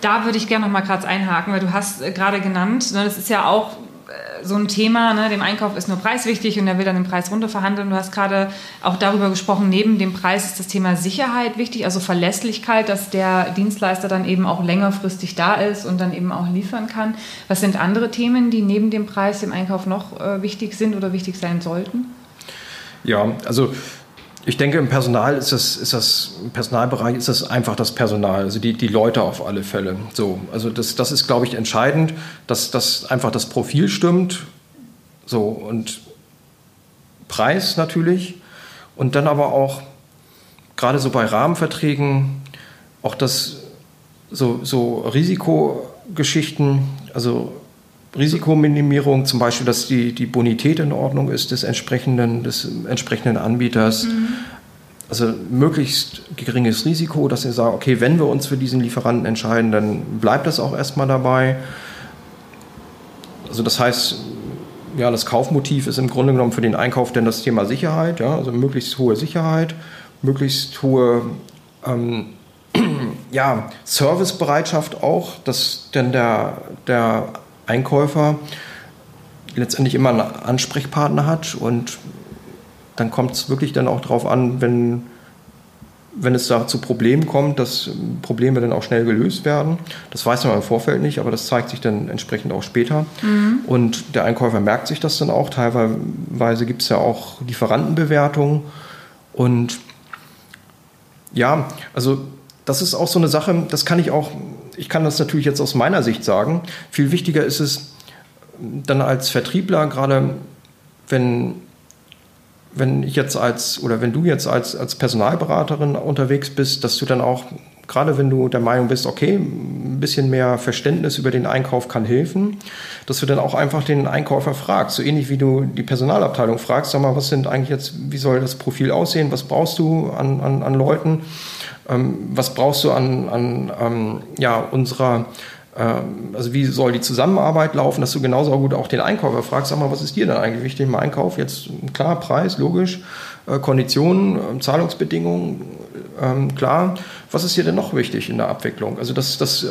Da würde ich gerne noch mal kurz einhaken, weil du hast äh, gerade genannt, ne, das ist ja auch so ein Thema, ne, dem Einkauf ist nur Preis wichtig und er will dann den Preis runterverhandeln. Du hast gerade auch darüber gesprochen, neben dem Preis ist das Thema Sicherheit wichtig, also Verlässlichkeit, dass der Dienstleister dann eben auch längerfristig da ist und dann eben auch liefern kann. Was sind andere Themen, die neben dem Preis im Einkauf noch äh, wichtig sind oder wichtig sein sollten?
Ja, also ich denke, im Personal ist das, ist das, im Personalbereich ist das einfach das Personal, also die, die Leute auf alle Fälle. So, also das, das ist, glaube ich, entscheidend, dass, dass einfach das Profil stimmt. So, und Preis natürlich. Und dann aber auch gerade so bei Rahmenverträgen auch das so, so Risikogeschichten, also Risikominimierung, zum Beispiel, dass die, die Bonität in Ordnung ist des entsprechenden, des entsprechenden Anbieters. Mhm. Also möglichst geringes Risiko, dass ihr sagt, okay, wenn wir uns für diesen Lieferanten entscheiden, dann bleibt das auch erstmal dabei. Also das heißt, ja, das Kaufmotiv ist im Grunde genommen für den Einkauf denn das Thema Sicherheit, ja, also möglichst hohe Sicherheit, möglichst hohe ähm, ja, Servicebereitschaft auch, dass denn der, der Einkäufer letztendlich immer einen Ansprechpartner hat und dann kommt es wirklich dann auch darauf an, wenn, wenn es da zu Problemen kommt, dass Probleme dann auch schnell gelöst werden. Das weiß man im Vorfeld nicht, aber das zeigt sich dann entsprechend auch später. Mhm. Und der Einkäufer merkt sich das dann auch. Teilweise gibt es ja auch Lieferantenbewertungen. Und ja, also das ist auch so eine Sache, das kann ich auch, ich kann das natürlich jetzt aus meiner Sicht sagen. Viel wichtiger ist es dann als Vertriebler, gerade wenn, wenn ich jetzt als, oder wenn du jetzt als, als Personalberaterin unterwegs bist, dass du dann auch, gerade wenn du der Meinung bist, okay, ein bisschen mehr Verständnis über den Einkauf kann helfen, dass du dann auch einfach den Einkäufer fragst, so ähnlich wie du die Personalabteilung fragst, sag mal, was sind eigentlich jetzt, wie soll das Profil aussehen, was brauchst du an, an, an Leuten? Ähm, was brauchst du an, an ähm, ja, unserer ähm, also wie soll die Zusammenarbeit laufen, dass du genauso gut auch den Einkäufer fragst, sag mal, was ist dir denn eigentlich wichtig im Einkauf? Jetzt klar, Preis, logisch, äh, Konditionen, ähm, Zahlungsbedingungen, ähm, klar. Was ist dir denn noch wichtig in der Abwicklung? Also dass, dass,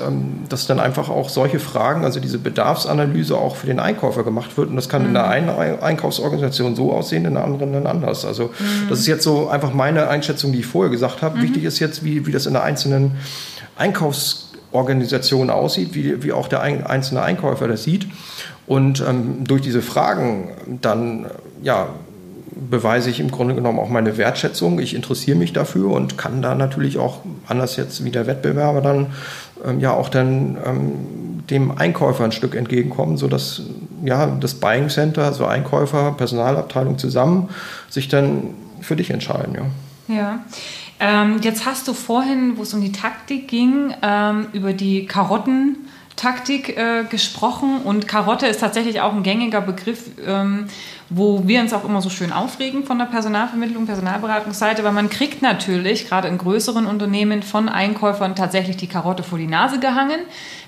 dass dann einfach auch solche Fragen, also diese Bedarfsanalyse auch für den Einkäufer gemacht wird und das kann mhm. in der einen Einkaufsorganisation so aussehen, in der anderen dann anders. Also mhm. das ist jetzt so einfach meine Einschätzung, die ich vorher gesagt habe. Mhm. Wichtig ist jetzt, wie, wie das in der einzelnen Einkaufsorganisation aussieht, wie, wie auch der einzelne Einkäufer das sieht. Und ähm, durch diese Fragen dann ja, beweise ich im Grunde genommen auch meine Wertschätzung. Ich interessiere mich dafür und kann da natürlich auch, anders jetzt wie der Wettbewerber, dann ähm, ja auch dann ähm, dem Einkäufer ein Stück entgegenkommen, sodass ja das Buying Center, also Einkäufer, Personalabteilung zusammen sich dann für dich entscheiden.
Ja. ja. Ähm, jetzt hast du vorhin, wo es um die Taktik ging, ähm, über die Karotten Taktik äh, gesprochen und Karotte ist tatsächlich auch ein gängiger Begriff, ähm, wo wir uns auch immer so schön aufregen von der Personalvermittlung, Personalberatungsseite, weil man kriegt natürlich gerade in größeren Unternehmen von Einkäufern tatsächlich die Karotte vor die Nase gehangen.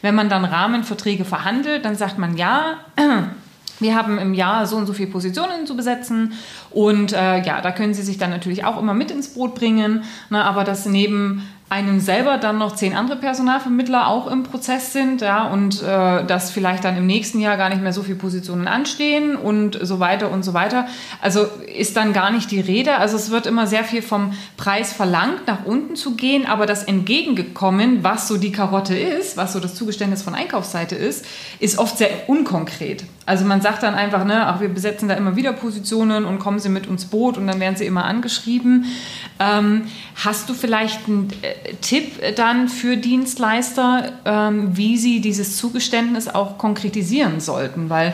Wenn man dann Rahmenverträge verhandelt, dann sagt man ja. Wir haben im Jahr so und so viele Positionen zu besetzen und äh, ja, da können Sie sich dann natürlich auch immer mit ins Boot bringen, ne, aber das neben einem selber dann noch zehn andere Personalvermittler auch im Prozess sind, ja, und äh, dass vielleicht dann im nächsten Jahr gar nicht mehr so viele Positionen anstehen und so weiter und so weiter. Also ist dann gar nicht die Rede. Also es wird immer sehr viel vom Preis verlangt, nach unten zu gehen, aber das Entgegengekommen, was so die Karotte ist, was so das Zugeständnis von Einkaufsseite ist, ist oft sehr unkonkret. Also man sagt dann einfach, ne, ach, wir besetzen da immer wieder Positionen und kommen Sie mit uns Boot und dann werden Sie immer angeschrieben. Ähm, hast du vielleicht einen äh, Tipp dann für Dienstleister, ähm, wie sie dieses Zugeständnis auch konkretisieren sollten? Weil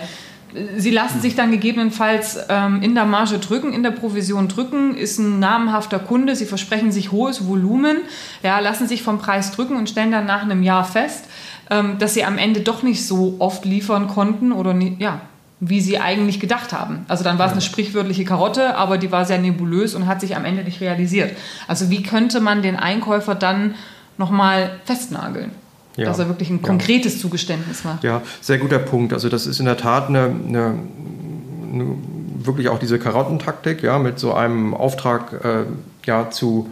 äh, Sie lassen sich dann gegebenenfalls ähm, in der Marge drücken, in der Provision drücken, ist ein namhafter Kunde, Sie versprechen sich hohes Volumen, ja, lassen sich vom Preis drücken und stellen dann nach einem Jahr fest, ähm, dass sie am Ende doch nicht so oft liefern konnten oder ja, wie sie eigentlich gedacht haben. Also dann war es eine sprichwörtliche Karotte, aber die war sehr nebulös und hat sich am Ende nicht realisiert. Also wie könnte man den Einkäufer dann nochmal festnageln? Ja. Dass er wirklich ein konkretes ja. Zugeständnis macht.
Ja, sehr guter Punkt. Also das ist in der Tat eine, eine, eine wirklich auch diese Karottentaktik, ja, mit so einem Auftrag äh, ja, zu,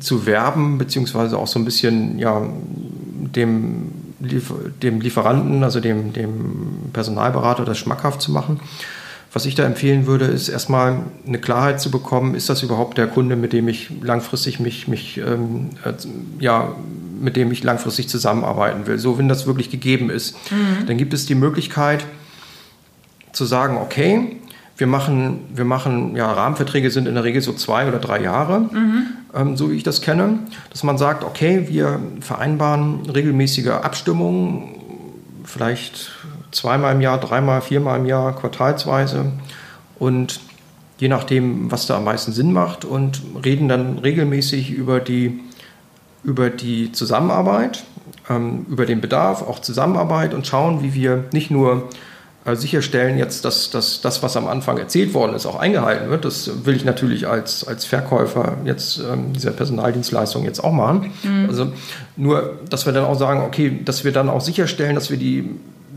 zu werben, beziehungsweise auch so ein bisschen ja, dem dem Lieferanten, also dem, dem Personalberater, das schmackhaft zu machen. Was ich da empfehlen würde, ist erstmal eine Klarheit zu bekommen, ist das überhaupt der Kunde, mit dem ich langfristig mich, mich ähm, äh, ja, mit dem ich langfristig zusammenarbeiten will. So, wenn das wirklich gegeben ist, mhm. dann gibt es die Möglichkeit zu sagen, okay, wir machen, wir machen, ja, Rahmenverträge sind in der Regel so zwei oder drei Jahre, mhm. ähm, so wie ich das kenne, dass man sagt, okay, wir vereinbaren regelmäßige Abstimmungen, vielleicht zweimal im Jahr, dreimal, viermal im Jahr, quartalsweise und je nachdem, was da am meisten Sinn macht und reden dann regelmäßig über die, über die Zusammenarbeit, ähm, über den Bedarf, auch Zusammenarbeit und schauen, wie wir nicht nur sicherstellen jetzt, dass, dass das, was am Anfang erzählt worden ist, auch eingehalten wird. Das will ich natürlich als, als Verkäufer jetzt ähm, dieser Personaldienstleistung jetzt auch machen. Mhm. Also nur, dass wir dann auch sagen, okay, dass wir dann auch sicherstellen, dass wir die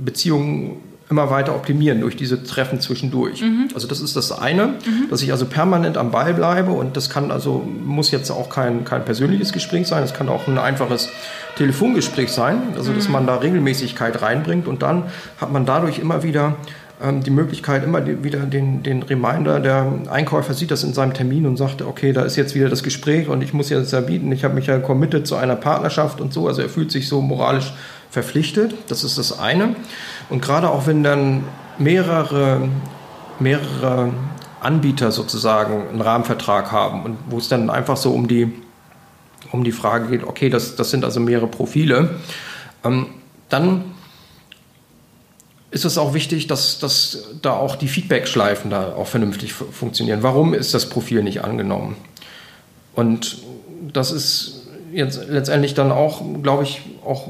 Beziehungen immer weiter optimieren durch diese Treffen zwischendurch. Mhm. Also das ist das eine, mhm. dass ich also permanent am Ball bleibe und das kann also, muss jetzt auch kein, kein persönliches Gespräch sein, es kann auch ein einfaches Telefongespräch sein, also dass mhm. man da Regelmäßigkeit reinbringt und dann hat man dadurch immer wieder ähm, die Möglichkeit, immer die, wieder den, den Reminder, der Einkäufer sieht das in seinem Termin und sagt, okay, da ist jetzt wieder das Gespräch und ich muss jetzt da bieten, ich habe mich ja committed zu einer Partnerschaft und so, also er fühlt sich so moralisch verpflichtet, das ist das eine. Und gerade auch wenn dann mehrere, mehrere Anbieter sozusagen einen Rahmenvertrag haben und wo es dann einfach so um die, um die Frage geht, okay, das, das sind also mehrere Profile, ähm, dann ist es auch wichtig, dass, dass da auch die Feedback-Schleifen da auch vernünftig funktionieren. Warum ist das Profil nicht angenommen? Und das ist jetzt letztendlich dann auch, glaube ich, auch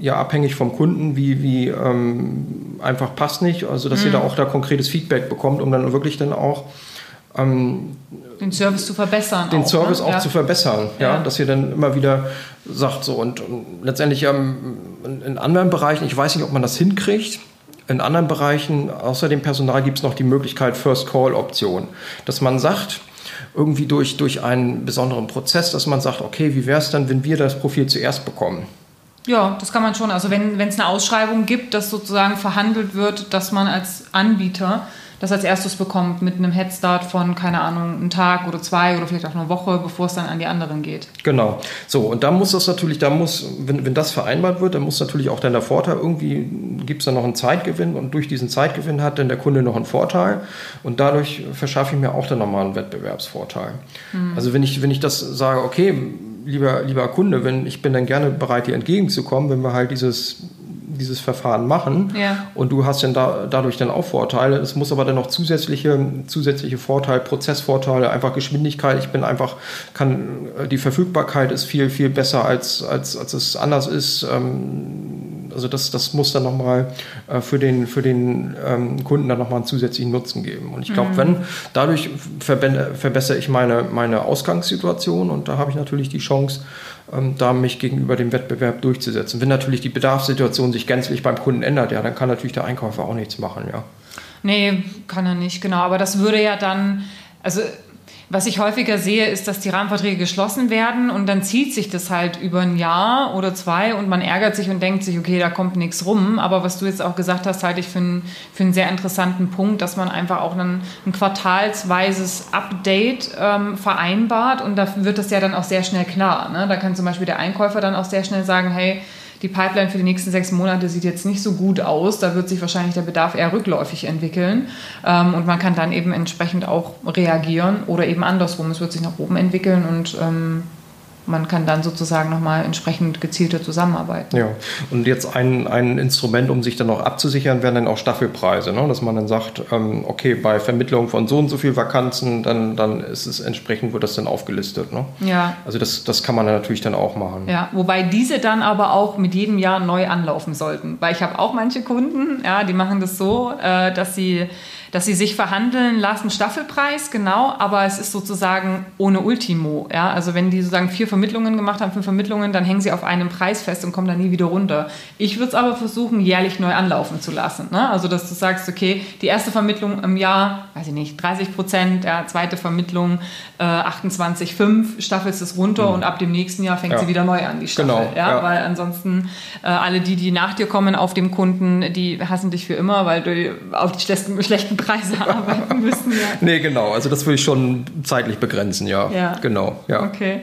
ja abhängig vom Kunden, wie, wie ähm, einfach passt nicht. Also dass mhm. ihr da auch da konkretes Feedback bekommt, um dann wirklich dann auch
ähm, den Service zu verbessern.
Den auch, Service ne? auch ja. zu verbessern, ja? ja? dass ihr dann immer wieder sagt so und, und letztendlich ähm, in, anderen Bereichen, ich weiß nicht, ob man das hinkriegt. In anderen Bereichen, außer dem Personal, gibt es noch die Möglichkeit First Call Option, dass man sagt, irgendwie durch, durch einen besonderen Prozess, dass man sagt, okay, wie wäre es dann, wenn wir das Profil zuerst bekommen?
Ja, das kann man schon. Also wenn es eine Ausschreibung gibt, dass sozusagen verhandelt wird, dass man als Anbieter das als erstes bekommt mit einem Headstart von, keine Ahnung, einem Tag oder zwei oder vielleicht auch eine Woche, bevor es dann an die anderen geht.
Genau. So, und da muss das natürlich, da muss, wenn, wenn das vereinbart wird, dann muss natürlich auch dann der Vorteil irgendwie, gibt es dann noch einen Zeitgewinn und durch diesen Zeitgewinn hat dann der Kunde noch einen Vorteil und dadurch verschaffe ich mir auch dann nochmal einen Wettbewerbsvorteil. Mhm. Also wenn ich, wenn ich das sage, okay, lieber, lieber Kunde, wenn ich bin dann gerne bereit, dir entgegenzukommen, wenn wir halt dieses dieses Verfahren machen. Ja. Und du hast dann da, dadurch dann auch Vorteile. Es muss aber dann noch zusätzliche, zusätzliche Vorteile, Prozessvorteile, einfach Geschwindigkeit. Ich bin einfach, kann, die Verfügbarkeit ist viel, viel besser als, als, als es anders ist. Ähm, also das, das muss dann nochmal äh, für den, für den ähm, Kunden dann nochmal einen zusätzlichen Nutzen geben. Und ich glaube, mhm. wenn dadurch verbessere ich meine, meine Ausgangssituation und da habe ich natürlich die Chance, da mich gegenüber dem Wettbewerb durchzusetzen. Wenn natürlich die Bedarfssituation sich gänzlich beim Kunden ändert, ja, dann kann natürlich der Einkäufer auch nichts machen, ja.
Nee, kann er nicht, genau. Aber das würde ja dann, also was ich häufiger sehe, ist, dass die Rahmenverträge geschlossen werden und dann zieht sich das halt über ein Jahr oder zwei und man ärgert sich und denkt sich, okay, da kommt nichts rum. Aber was du jetzt auch gesagt hast, halte ich für einen, für einen sehr interessanten Punkt, dass man einfach auch ein, ein quartalsweises Update ähm, vereinbart und da wird das ja dann auch sehr schnell klar. Ne? Da kann zum Beispiel der Einkäufer dann auch sehr schnell sagen, hey, die Pipeline für die nächsten sechs Monate sieht jetzt nicht so gut aus. Da wird sich wahrscheinlich der Bedarf eher rückläufig entwickeln. Ähm, und man kann dann eben entsprechend auch reagieren oder eben andersrum. Es wird sich nach oben entwickeln und ähm, man kann dann sozusagen nochmal entsprechend gezielter zusammenarbeiten.
Ja, und jetzt ein, ein Instrument, um sich dann auch abzusichern, wären dann auch Staffelpreise, ne? dass man dann sagt, ähm, okay, bei Vermittlung von so und so viel Vakanzen, dann, dann ist es entsprechend, wird das dann aufgelistet. Ne?
Ja.
Also das, das kann man natürlich dann auch machen.
Ja, wobei diese dann aber auch mit jedem Jahr neu anlaufen sollten, weil ich habe auch manche Kunden, ja, die machen das so, äh, dass sie dass sie sich verhandeln lassen, Staffelpreis, genau, aber es ist sozusagen ohne Ultimo. Ja? Also wenn die sozusagen vier Vermittlungen gemacht haben, fünf Vermittlungen, dann hängen sie auf einem Preis fest und kommen dann nie wieder runter. Ich würde es aber versuchen, jährlich neu anlaufen zu lassen. Ne? Also dass du sagst, okay, die erste Vermittlung im Jahr, weiß ich nicht, 30 Prozent, ja, zweite Vermittlung äh, 28,5, staffelst es runter mhm. und ab dem nächsten Jahr fängt ja. sie wieder neu an, die Staffel. Genau, ja? ja? Weil ansonsten äh, alle die, die nach dir kommen auf dem Kunden, die hassen dich für immer, weil du auf die schlechten, schlechten Preise arbeiten müssen. Ja.
nee, genau. Also das würde ich schon zeitlich begrenzen, ja. Ja. Genau, ja.
Okay.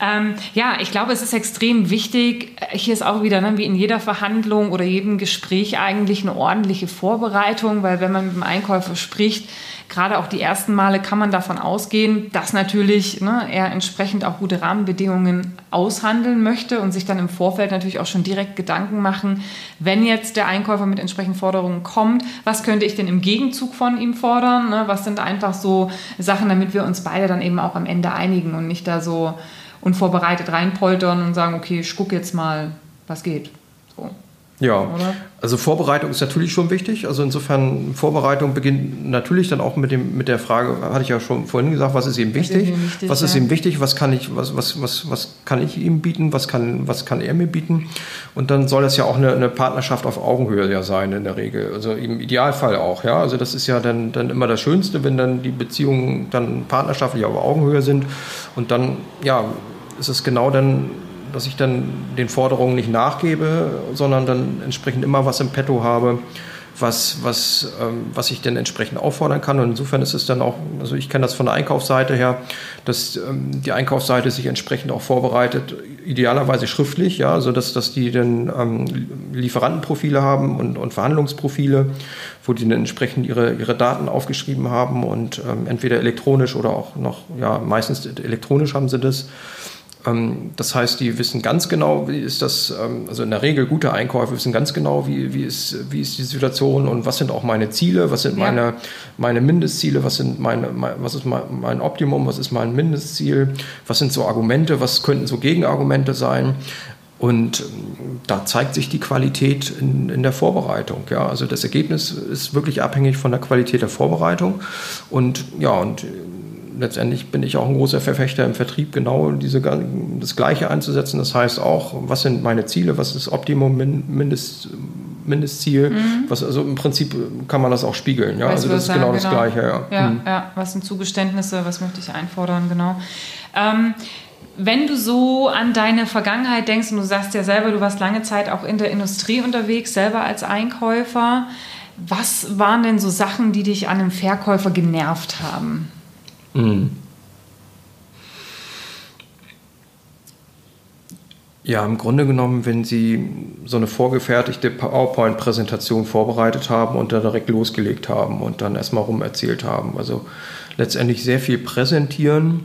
Ähm, ja, ich glaube, es ist extrem wichtig. Hier ist auch wieder, ne, wie in jeder Verhandlung oder jedem Gespräch eigentlich eine ordentliche Vorbereitung, weil wenn man mit dem Einkäufer spricht, gerade auch die ersten Male kann man davon ausgehen, dass natürlich ne, er entsprechend auch gute Rahmenbedingungen aushandeln möchte und sich dann im Vorfeld natürlich auch schon direkt Gedanken machen, wenn jetzt der Einkäufer mit entsprechenden Forderungen kommt, was könnte ich denn im Gegenzug von ihm fordern? Ne? Was sind einfach so Sachen, damit wir uns beide dann eben auch am Ende einigen und nicht da so unvorbereitet reinpoltern und sagen, okay, ich gucke jetzt mal, was geht. So.
Ja, Oder? also Vorbereitung ist natürlich schon wichtig. Also insofern, Vorbereitung beginnt natürlich dann auch mit, dem, mit der Frage, hatte ich ja schon vorhin gesagt, was ist ihm wichtig? Ist wichtig was ist ihm wichtig? Was kann ich, was, was, was, was kann ich ihm bieten? Was kann, was kann er mir bieten? Und dann soll das ja auch eine, eine Partnerschaft auf Augenhöhe ja sein in der Regel. Also im Idealfall auch, ja. Also das ist ja dann, dann immer das Schönste, wenn dann die Beziehungen dann partnerschaftlich auf Augenhöhe sind. Und dann, ja, ist es genau dann dass ich dann den Forderungen nicht nachgebe, sondern dann entsprechend immer was im Petto habe, was, was, ähm, was ich dann entsprechend auffordern kann. Und insofern ist es dann auch, also ich kenne das von der Einkaufsseite her, dass ähm, die Einkaufsseite sich entsprechend auch vorbereitet, idealerweise schriftlich, ja, so dass, dass die dann ähm, Lieferantenprofile haben und, und Verhandlungsprofile, wo die dann entsprechend ihre, ihre Daten aufgeschrieben haben und ähm, entweder elektronisch oder auch noch, ja, meistens elektronisch haben sie das das heißt, die wissen ganz genau, wie ist das, ähm, also in der Regel gute Einkäufer wissen ganz genau, wie, wie, ist, wie ist die Situation und was sind auch meine Ziele, was sind ja. meine, meine Mindestziele, was, sind meine, was ist mein Optimum, was ist mein Mindestziel, was sind so Argumente, was könnten so Gegenargumente sein. Und ähm, da zeigt sich die Qualität in, in, der Vorbereitung. Ja, also das Ergebnis ist wirklich abhängig von der Qualität der Vorbereitung. Und ja, und letztendlich bin ich auch ein großer Verfechter im Vertrieb, genau diese, das Gleiche einzusetzen. Das heißt auch, was sind meine Ziele, was ist das Optimum, Mindest, Mindestziel. Mhm. Was, also im Prinzip kann man das auch spiegeln. Ja? also das ist sagen, genau, das genau. Gleiche. Ja.
Ja, mhm. ja, was sind Zugeständnisse, was möchte ich einfordern, genau. Ähm, wenn du so an deine Vergangenheit denkst und du sagst ja selber, du warst lange Zeit auch in der Industrie unterwegs, selber als Einkäufer, was waren denn so Sachen, die dich an einem Verkäufer genervt haben? Mhm.
Ja, im Grunde genommen, wenn Sie so eine vorgefertigte PowerPoint-Präsentation vorbereitet haben und dann direkt losgelegt haben und dann erstmal rum erzählt haben. Also letztendlich sehr viel präsentieren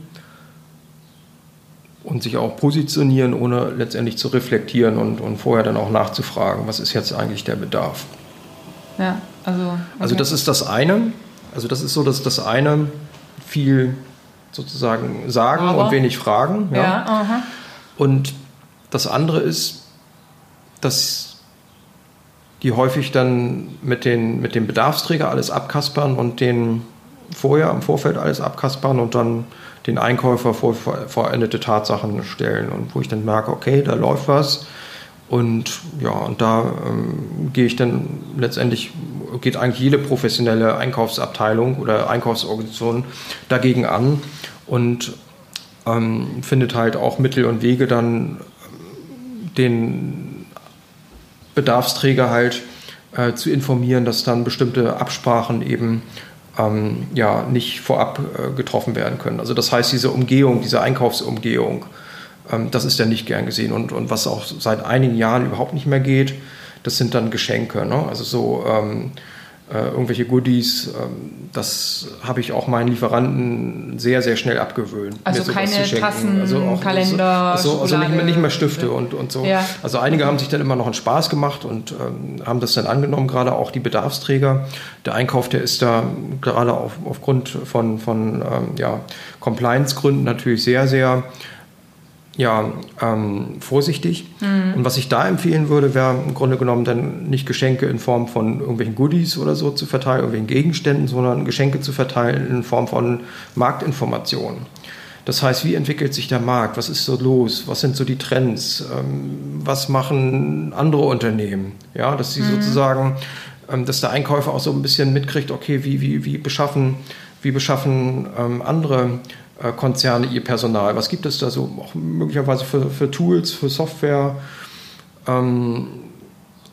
und sich auch positionieren, ohne letztendlich zu reflektieren und, und vorher dann auch nachzufragen, was ist jetzt eigentlich der Bedarf.
Ja, also. Okay.
Also das ist das eine. Also das ist so dass das eine, viel sozusagen sagen Aber. und wenig fragen. Ja. ja und das andere ist, dass die häufig dann mit, den, mit dem Bedarfsträger alles abkaspern und den vorher im Vorfeld alles abkaspern und dann den Einkäufer vor vollendete Tatsachen stellen und wo ich dann merke, okay, da läuft was und ja, und da ähm, gehe ich dann letztendlich, geht eigentlich jede professionelle Einkaufsabteilung oder Einkaufsorganisation dagegen an und ähm, findet halt auch Mittel und Wege, dann den Bedarfsträger halt äh, zu informieren, dass dann bestimmte Absprachen eben ähm, ja, nicht vorab äh, getroffen werden können. Also das heißt, diese Umgehung, diese Einkaufsumgehung, ähm, das ist ja nicht gern gesehen. Und, und was auch seit einigen Jahren überhaupt nicht mehr geht, das sind dann Geschenke. Ne? Also so ähm, äh, irgendwelche Goodies, ähm, das habe ich auch meinen Lieferanten sehr, sehr schnell abgewöhnt.
Also keine Tassen, also auch, Kalender,
also, also nicht, mehr, nicht mehr Stifte und, und so. Ja. Also einige haben sich dann immer noch einen Spaß gemacht und ähm, haben das dann angenommen, gerade auch die Bedarfsträger. Der Einkauf, der ist da gerade auf, aufgrund von, von ähm, ja, Compliance-Gründen natürlich sehr, sehr ja, ähm, vorsichtig. Mhm. Und was ich da empfehlen würde, wäre im Grunde genommen dann nicht Geschenke in Form von irgendwelchen Goodies oder so zu verteilen, irgendwelchen Gegenständen, sondern Geschenke zu verteilen in Form von Marktinformationen. Das heißt, wie entwickelt sich der Markt? Was ist so los? Was sind so die Trends? Ähm, was machen andere Unternehmen? Ja, dass sie mhm. sozusagen, ähm, dass der Einkäufer auch so ein bisschen mitkriegt, okay, wie, wie, wie beschaffen, wie beschaffen ähm, andere Konzerne ihr Personal? Was gibt es da so auch möglicherweise für, für Tools, für Software? Ähm,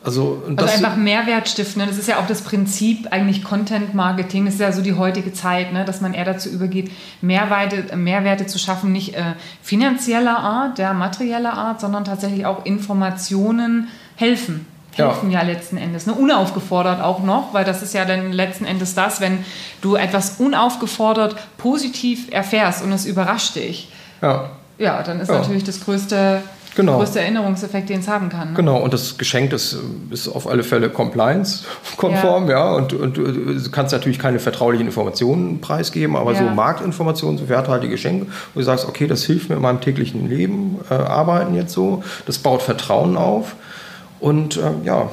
also, also einfach Mehrwert stiften. Ne? Das ist ja auch das Prinzip eigentlich Content Marketing. Das ist ja so die heutige Zeit, ne? dass man eher dazu übergeht, Mehrwerte, Mehrwerte zu schaffen, nicht äh, finanzieller Art, der materieller Art, sondern tatsächlich auch Informationen helfen. Helfen ja, ja letzten Endes. Ne? Unaufgefordert auch noch, weil das ist ja dann letzten Endes das, wenn du etwas unaufgefordert positiv erfährst und es überrascht dich. Ja. Ja, dann ist ja. natürlich das größte genau. größte Erinnerungseffekt, den es haben kann. Ne?
Genau, und das Geschenk ist, ist auf alle Fälle compliance-konform, ja. ja. Und, und, du kannst natürlich keine vertraulichen Informationen preisgeben, aber so Marktinformationen, so werthaltige Geschenke, wo du sagst, okay, das hilft mir in meinem täglichen Leben, äh, arbeiten jetzt so, das baut Vertrauen auf. Und äh, ja,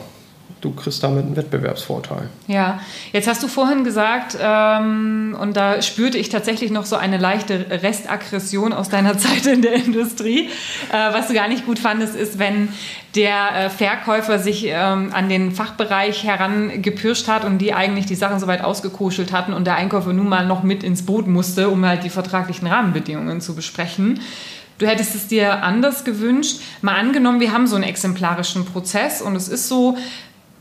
du kriegst damit einen Wettbewerbsvorteil.
Ja, jetzt hast du vorhin gesagt, ähm, und da spürte ich tatsächlich noch so eine leichte Restaggression aus deiner Zeit in der Industrie. Äh, was du gar nicht gut fandest, ist, wenn der äh, Verkäufer sich ähm, an den Fachbereich herangepirscht hat und die eigentlich die Sachen soweit ausgekuschelt hatten und der Einkäufer nun mal noch mit ins Boot musste, um halt die vertraglichen Rahmenbedingungen zu besprechen. Du hättest es dir anders gewünscht. Mal angenommen, wir haben so einen exemplarischen Prozess und es ist so,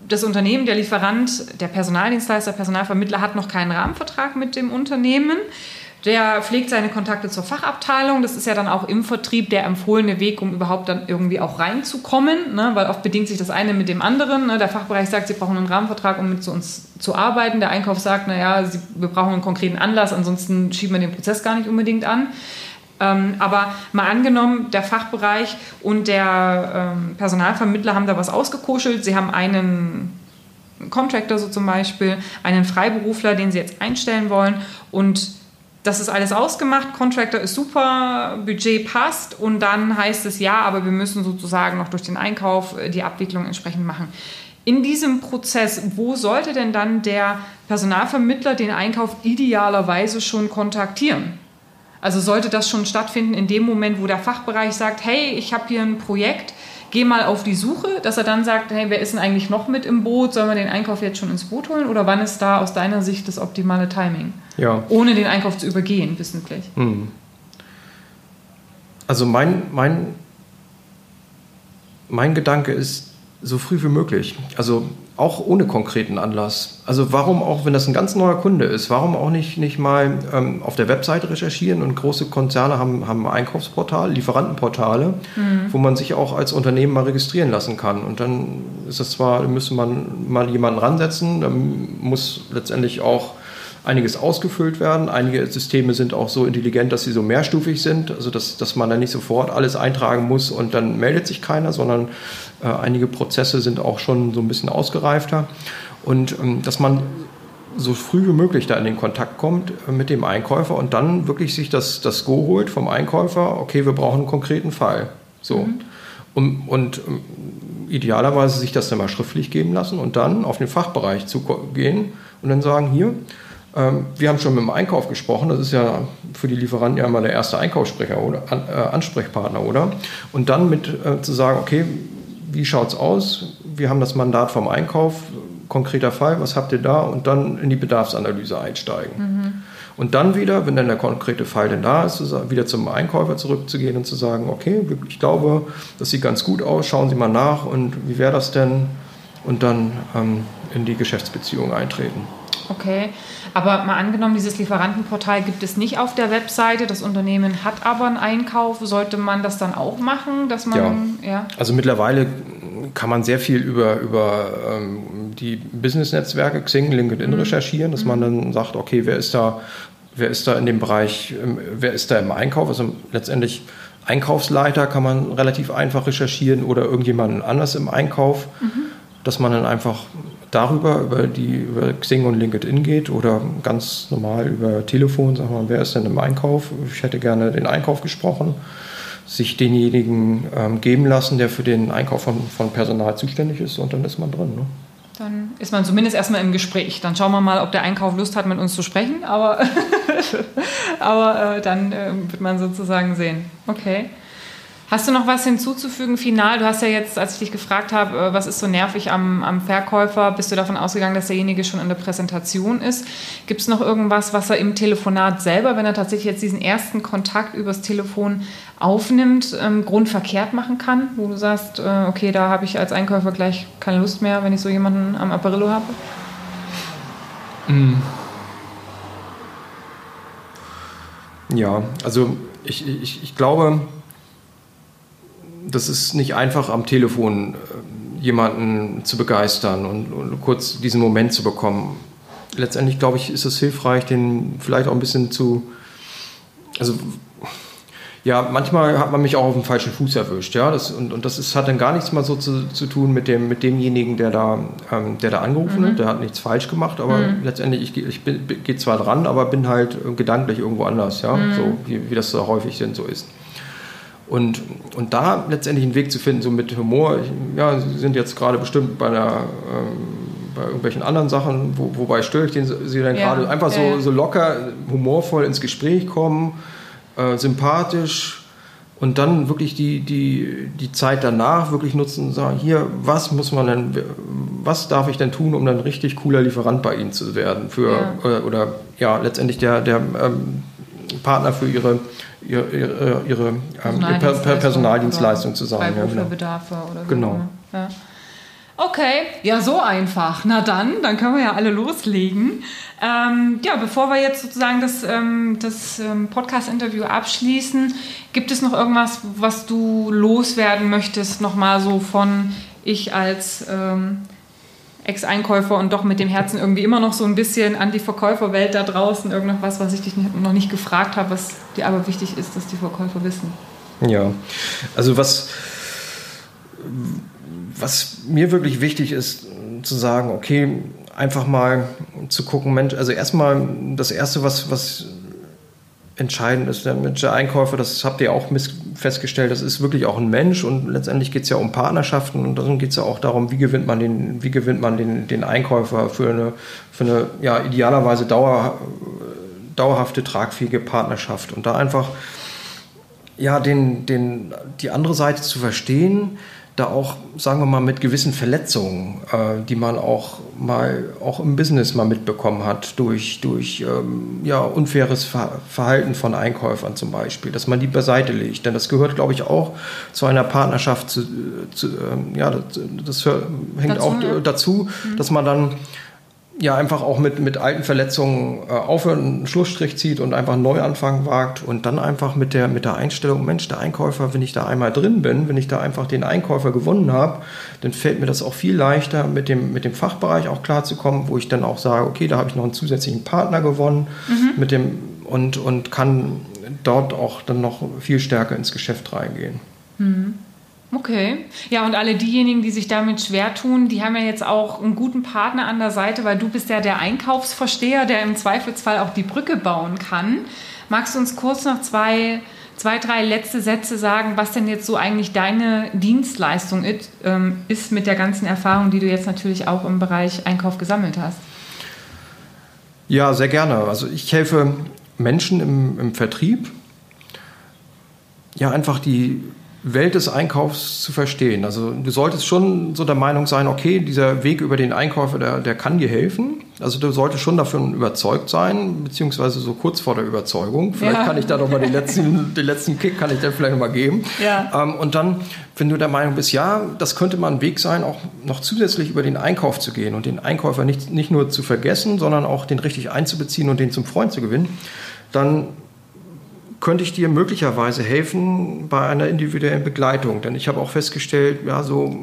das Unternehmen, der Lieferant, der Personaldienstleister, Personalvermittler hat noch keinen Rahmenvertrag mit dem Unternehmen. Der pflegt seine Kontakte zur Fachabteilung. Das ist ja dann auch im Vertrieb der empfohlene Weg, um überhaupt dann irgendwie auch reinzukommen, ne? weil oft bedingt sich das eine mit dem anderen. Ne? Der Fachbereich sagt, sie brauchen einen Rahmenvertrag, um mit zu uns zu arbeiten. Der Einkauf sagt, naja, wir brauchen einen konkreten Anlass, ansonsten schieben wir den Prozess gar nicht unbedingt an. Ähm, aber mal angenommen, der Fachbereich und der ähm, Personalvermittler haben da was ausgekuschelt. Sie haben einen Contractor so zum Beispiel, einen Freiberufler, den sie jetzt einstellen wollen und das ist alles ausgemacht, Contractor ist super, Budget passt und dann heißt es ja, aber wir müssen sozusagen noch durch den Einkauf äh, die Abwicklung entsprechend machen. In diesem Prozess, wo sollte denn dann der Personalvermittler den Einkauf idealerweise schon kontaktieren? Also sollte das schon stattfinden in dem Moment, wo der Fachbereich sagt, hey, ich habe hier ein Projekt, geh mal auf die Suche, dass er dann sagt, hey, wer ist denn eigentlich noch mit im Boot? Sollen wir den Einkauf jetzt schon ins Boot holen? Oder wann ist da aus deiner Sicht das optimale Timing? Ja. Ohne den Einkauf zu übergehen, wissentlich. Hm.
Also mein, mein, mein Gedanke ist, so früh wie möglich. Also auch ohne konkreten Anlass. Also warum auch, wenn das ein ganz neuer Kunde ist, warum auch nicht, nicht mal ähm, auf der Webseite recherchieren und große Konzerne haben, haben ein Einkaufsportal, Lieferantenportale, mhm. wo man sich auch als Unternehmen mal registrieren lassen kann. Und dann ist das zwar, müsste man mal jemanden ransetzen, dann muss letztendlich auch einiges ausgefüllt werden. Einige Systeme sind auch so intelligent, dass sie so mehrstufig sind, also dass, dass man da nicht sofort alles eintragen muss und dann meldet sich keiner, sondern äh, einige Prozesse sind auch schon so ein bisschen ausgereifter. Und ähm, dass man so früh wie möglich da in den Kontakt kommt äh, mit dem Einkäufer und dann wirklich sich das, das Go holt vom Einkäufer, okay, wir brauchen einen konkreten Fall. So. Mhm. Und, und ähm, idealerweise sich das dann mal schriftlich geben lassen und dann auf den Fachbereich zu gehen und dann sagen, hier, wir haben schon mit dem Einkauf gesprochen. Das ist ja für die Lieferanten ja immer der erste Einkaufssprecher oder äh, Ansprechpartner, oder? Und dann mit äh, zu sagen, okay, wie schaut es aus? Wir haben das Mandat vom Einkauf, konkreter Fall, was habt ihr da? Und dann in die Bedarfsanalyse einsteigen. Mhm. Und dann wieder, wenn dann der konkrete Fall denn da ist, wieder zum Einkäufer zurückzugehen und zu sagen, okay, ich glaube, das sieht ganz gut aus, schauen Sie mal nach und wie wäre das denn? Und dann ähm, in die Geschäftsbeziehung eintreten.
Okay, aber mal angenommen, dieses Lieferantenportal gibt es nicht auf der Webseite, das Unternehmen hat aber einen Einkauf, sollte man das dann auch machen, dass man,
ja. ja? Also mittlerweile kann man sehr viel über, über ähm, die Business-Netzwerke Xing, LinkedIn mhm. recherchieren, dass mhm. man dann sagt, okay, wer ist da, wer ist da in dem Bereich, ähm, wer ist da im Einkauf? Also letztendlich Einkaufsleiter kann man relativ einfach recherchieren oder irgendjemanden anders im Einkauf, mhm. dass man dann einfach darüber, über, die, über Xing und LinkedIn geht oder ganz normal über Telefon, sagen wir, wer ist denn im Einkauf? Ich hätte gerne den Einkauf gesprochen, sich denjenigen ähm, geben lassen, der für den Einkauf von, von Personal zuständig ist und dann ist man drin. Ne?
Dann ist man zumindest erstmal im Gespräch. Dann schauen wir mal, ob der Einkauf Lust hat, mit uns zu sprechen, aber, aber äh, dann äh, wird man sozusagen sehen. Okay. Hast du noch was hinzuzufügen final? Du hast ja jetzt, als ich dich gefragt habe, äh, was ist so nervig am, am Verkäufer, bist du davon ausgegangen, dass derjenige schon in der Präsentation ist. Gibt es noch irgendwas, was er im Telefonat selber, wenn er tatsächlich jetzt diesen ersten Kontakt übers Telefon aufnimmt, ähm, grundverkehrt machen kann, wo du sagst, äh, okay, da habe ich als Einkäufer gleich keine Lust mehr, wenn ich so jemanden am Apparillo habe?
Mm. Ja, also ich, ich, ich glaube, das ist nicht einfach am Telefon jemanden zu begeistern und, und kurz diesen Moment zu bekommen. Letztendlich, glaube ich, ist es hilfreich, den vielleicht auch ein bisschen zu, also ja, manchmal hat man mich auch auf dem falschen Fuß erwischt, ja. Das, und, und das ist, hat dann gar nichts mal so zu, zu tun mit, dem, mit demjenigen, der da, ähm, der da angerufen mhm. hat. Der hat nichts falsch gemacht, aber mhm. letztendlich, ich, ich gehe zwar dran, aber bin halt gedanklich irgendwo anders, ja. Mhm. So wie, wie das so häufig denn so ist. Und, und da letztendlich einen Weg zu finden, so mit Humor, ja, Sie sind jetzt gerade bestimmt bei einer ähm, bei irgendwelchen anderen Sachen, wo, wobei störe ich den, Sie dann ja. gerade einfach so, so locker, humorvoll ins Gespräch kommen äh, sympathisch und dann wirklich die, die, die Zeit danach wirklich nutzen und sagen, hier, was muss man denn, was darf ich denn tun, um dann richtig cooler Lieferant bei Ihnen zu werden für, ja. Oder, oder, ja, letztendlich der, der ähm, Partner für Ihre, ihre, ihre, ihre Personaldienstleistung, ähm, Personaldienstleistung zu sein.
Bei ja, genau. Bedarfe oder
so. Genau. Ja.
Okay, ja, so einfach. Na dann, dann können wir ja alle loslegen. Ähm, ja, bevor wir jetzt sozusagen das, ähm, das ähm, Podcast-Interview abschließen, gibt es noch irgendwas, was du loswerden möchtest, nochmal so von ich als ähm, Ex-Einkäufer und doch mit dem Herzen irgendwie immer noch so ein bisschen an die Verkäuferwelt da draußen, irgendwas, was ich dich noch nicht gefragt habe, was dir aber wichtig ist, dass die Verkäufer wissen?
Ja, also was, was mir wirklich wichtig ist, zu sagen, okay, einfach mal zu gucken, Mensch, also erstmal das Erste, was, was entscheidend ist, der Mensch, Einkäufer, das habt ihr auch festgestellt, das ist wirklich auch ein Mensch und letztendlich geht es ja um Partnerschaften und dann geht es ja auch darum, wie gewinnt man den, wie gewinnt man den, den Einkäufer für eine, für eine ja, idealerweise dauer, dauerhafte, tragfähige Partnerschaft. Und da einfach ja, den, den, die andere Seite zu verstehen, da auch, sagen wir mal, mit gewissen Verletzungen, äh, die man auch mal auch im Business mal mitbekommen hat, durch, durch ähm, ja, unfaires Ver Verhalten von Einkäufern zum Beispiel, dass man die beiseite legt. Denn das gehört, glaube ich, auch zu einer Partnerschaft, zu, zu ähm, ja, das, das, hängt dazu, auch ja. dazu, mhm. dass man dann ja einfach auch mit, mit alten Verletzungen äh, aufhört, einen Schlussstrich zieht und einfach einen Neuanfang wagt und dann einfach mit der, mit der Einstellung, Mensch, der Einkäufer, wenn ich da einmal drin bin, wenn ich da einfach den Einkäufer gewonnen habe, dann fällt mir das auch viel leichter, mit dem, mit dem Fachbereich auch klarzukommen, wo ich dann auch sage, okay, da habe ich noch einen zusätzlichen Partner gewonnen mhm. mit dem, und, und kann dort auch dann noch viel stärker ins Geschäft reingehen.
Mhm. Okay. Ja, und alle diejenigen, die sich damit schwer tun, die haben ja jetzt auch einen guten Partner an der Seite, weil du bist ja der Einkaufsversteher, der im Zweifelsfall auch die Brücke bauen kann. Magst du uns kurz noch zwei, zwei drei letzte Sätze sagen, was denn jetzt so eigentlich deine Dienstleistung ist, ähm, ist mit der ganzen Erfahrung, die du jetzt natürlich auch im Bereich Einkauf gesammelt hast?
Ja, sehr gerne. Also ich helfe Menschen im, im Vertrieb, ja, einfach die Welt des Einkaufs zu verstehen. Also du solltest schon so der Meinung sein, okay, dieser Weg über den Einkäufer, der, der kann dir helfen. Also du solltest schon davon überzeugt sein, beziehungsweise so kurz vor der Überzeugung. Vielleicht ja. kann ich da noch mal den letzten, den letzten Kick kann ich dir vielleicht noch mal geben. Ja. Ähm, und dann, wenn du der Meinung bist, ja, das könnte mal ein Weg sein, auch noch zusätzlich über den Einkauf zu gehen und den Einkäufer nicht, nicht nur zu vergessen, sondern auch den richtig einzubeziehen und den zum Freund zu gewinnen, dann könnte ich dir möglicherweise helfen bei einer individuellen Begleitung. Denn ich habe auch festgestellt, ja, so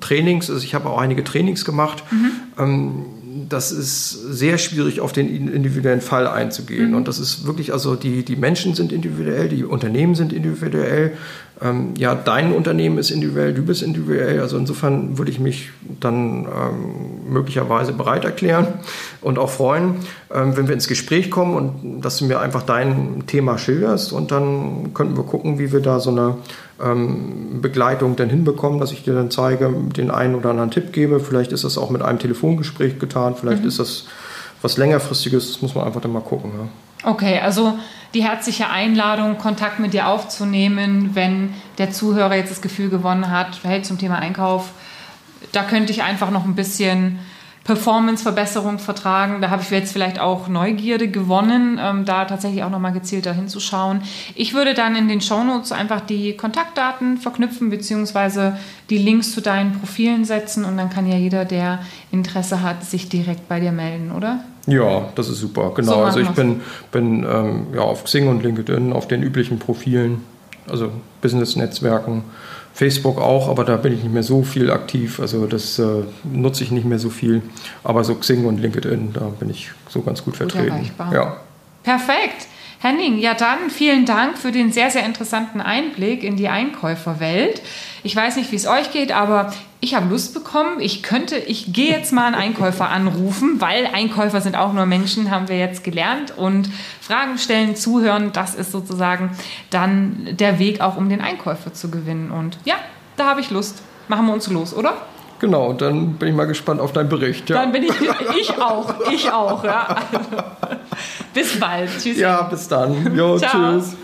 Trainings, also ich habe auch einige Trainings gemacht. Mhm. Ähm, das ist sehr schwierig, auf den individuellen Fall einzugehen. Mhm. Und das ist wirklich, also die, die Menschen sind individuell, die Unternehmen sind individuell ähm, ja, dein Unternehmen ist individuell, du bist individuell. Also insofern würde ich mich dann ähm, möglicherweise bereit erklären und auch freuen, ähm, wenn wir ins Gespräch kommen und dass du mir einfach dein Thema schilderst und dann könnten wir gucken, wie wir da so eine ähm, Begleitung dann hinbekommen, dass ich dir dann zeige, den einen oder anderen Tipp gebe. Vielleicht ist das auch mit einem Telefongespräch getan, vielleicht mhm. ist das was längerfristiges, das muss man einfach dann mal gucken.
Ja. Okay, also die herzliche Einladung, Kontakt mit dir aufzunehmen, wenn der Zuhörer jetzt das Gefühl gewonnen hat, hey, zum Thema Einkauf, da könnte ich einfach noch ein bisschen Performance-Verbesserung vertragen. Da habe ich jetzt vielleicht auch Neugierde gewonnen, ähm, da tatsächlich auch nochmal gezielter hinzuschauen. Ich würde dann in den Shownotes einfach die Kontaktdaten verknüpfen, beziehungsweise die Links zu deinen Profilen setzen und dann kann ja jeder, der Interesse hat, sich direkt bei dir melden, oder?
Ja, das ist super. Genau. So also ich bin, bin ähm, ja, auf Xing und LinkedIn auf den üblichen Profilen, also Business-Netzwerken Facebook auch, aber da bin ich nicht mehr so viel aktiv. Also das äh, nutze ich nicht mehr so viel. Aber so Xing und LinkedIn, da bin ich so ganz gut vertreten.
Gut ja. Perfekt. Henning, ja dann vielen Dank für den sehr, sehr interessanten Einblick in die Einkäuferwelt. Ich weiß nicht, wie es euch geht, aber ich habe Lust bekommen. Ich könnte, ich gehe jetzt mal einen Einkäufer anrufen, weil Einkäufer sind auch nur Menschen, haben wir jetzt gelernt. Und Fragen stellen, zuhören, das ist sozusagen dann der Weg auch, um den Einkäufer zu gewinnen. Und ja, da habe ich Lust. Machen wir uns los, oder?
Genau, dann bin ich mal gespannt auf deinen Bericht.
Ja. Dann bin ich, ich auch, ich auch. Ja. Also, bis bald.
Tschüss. Ja, bis dann. Jo, tschüss.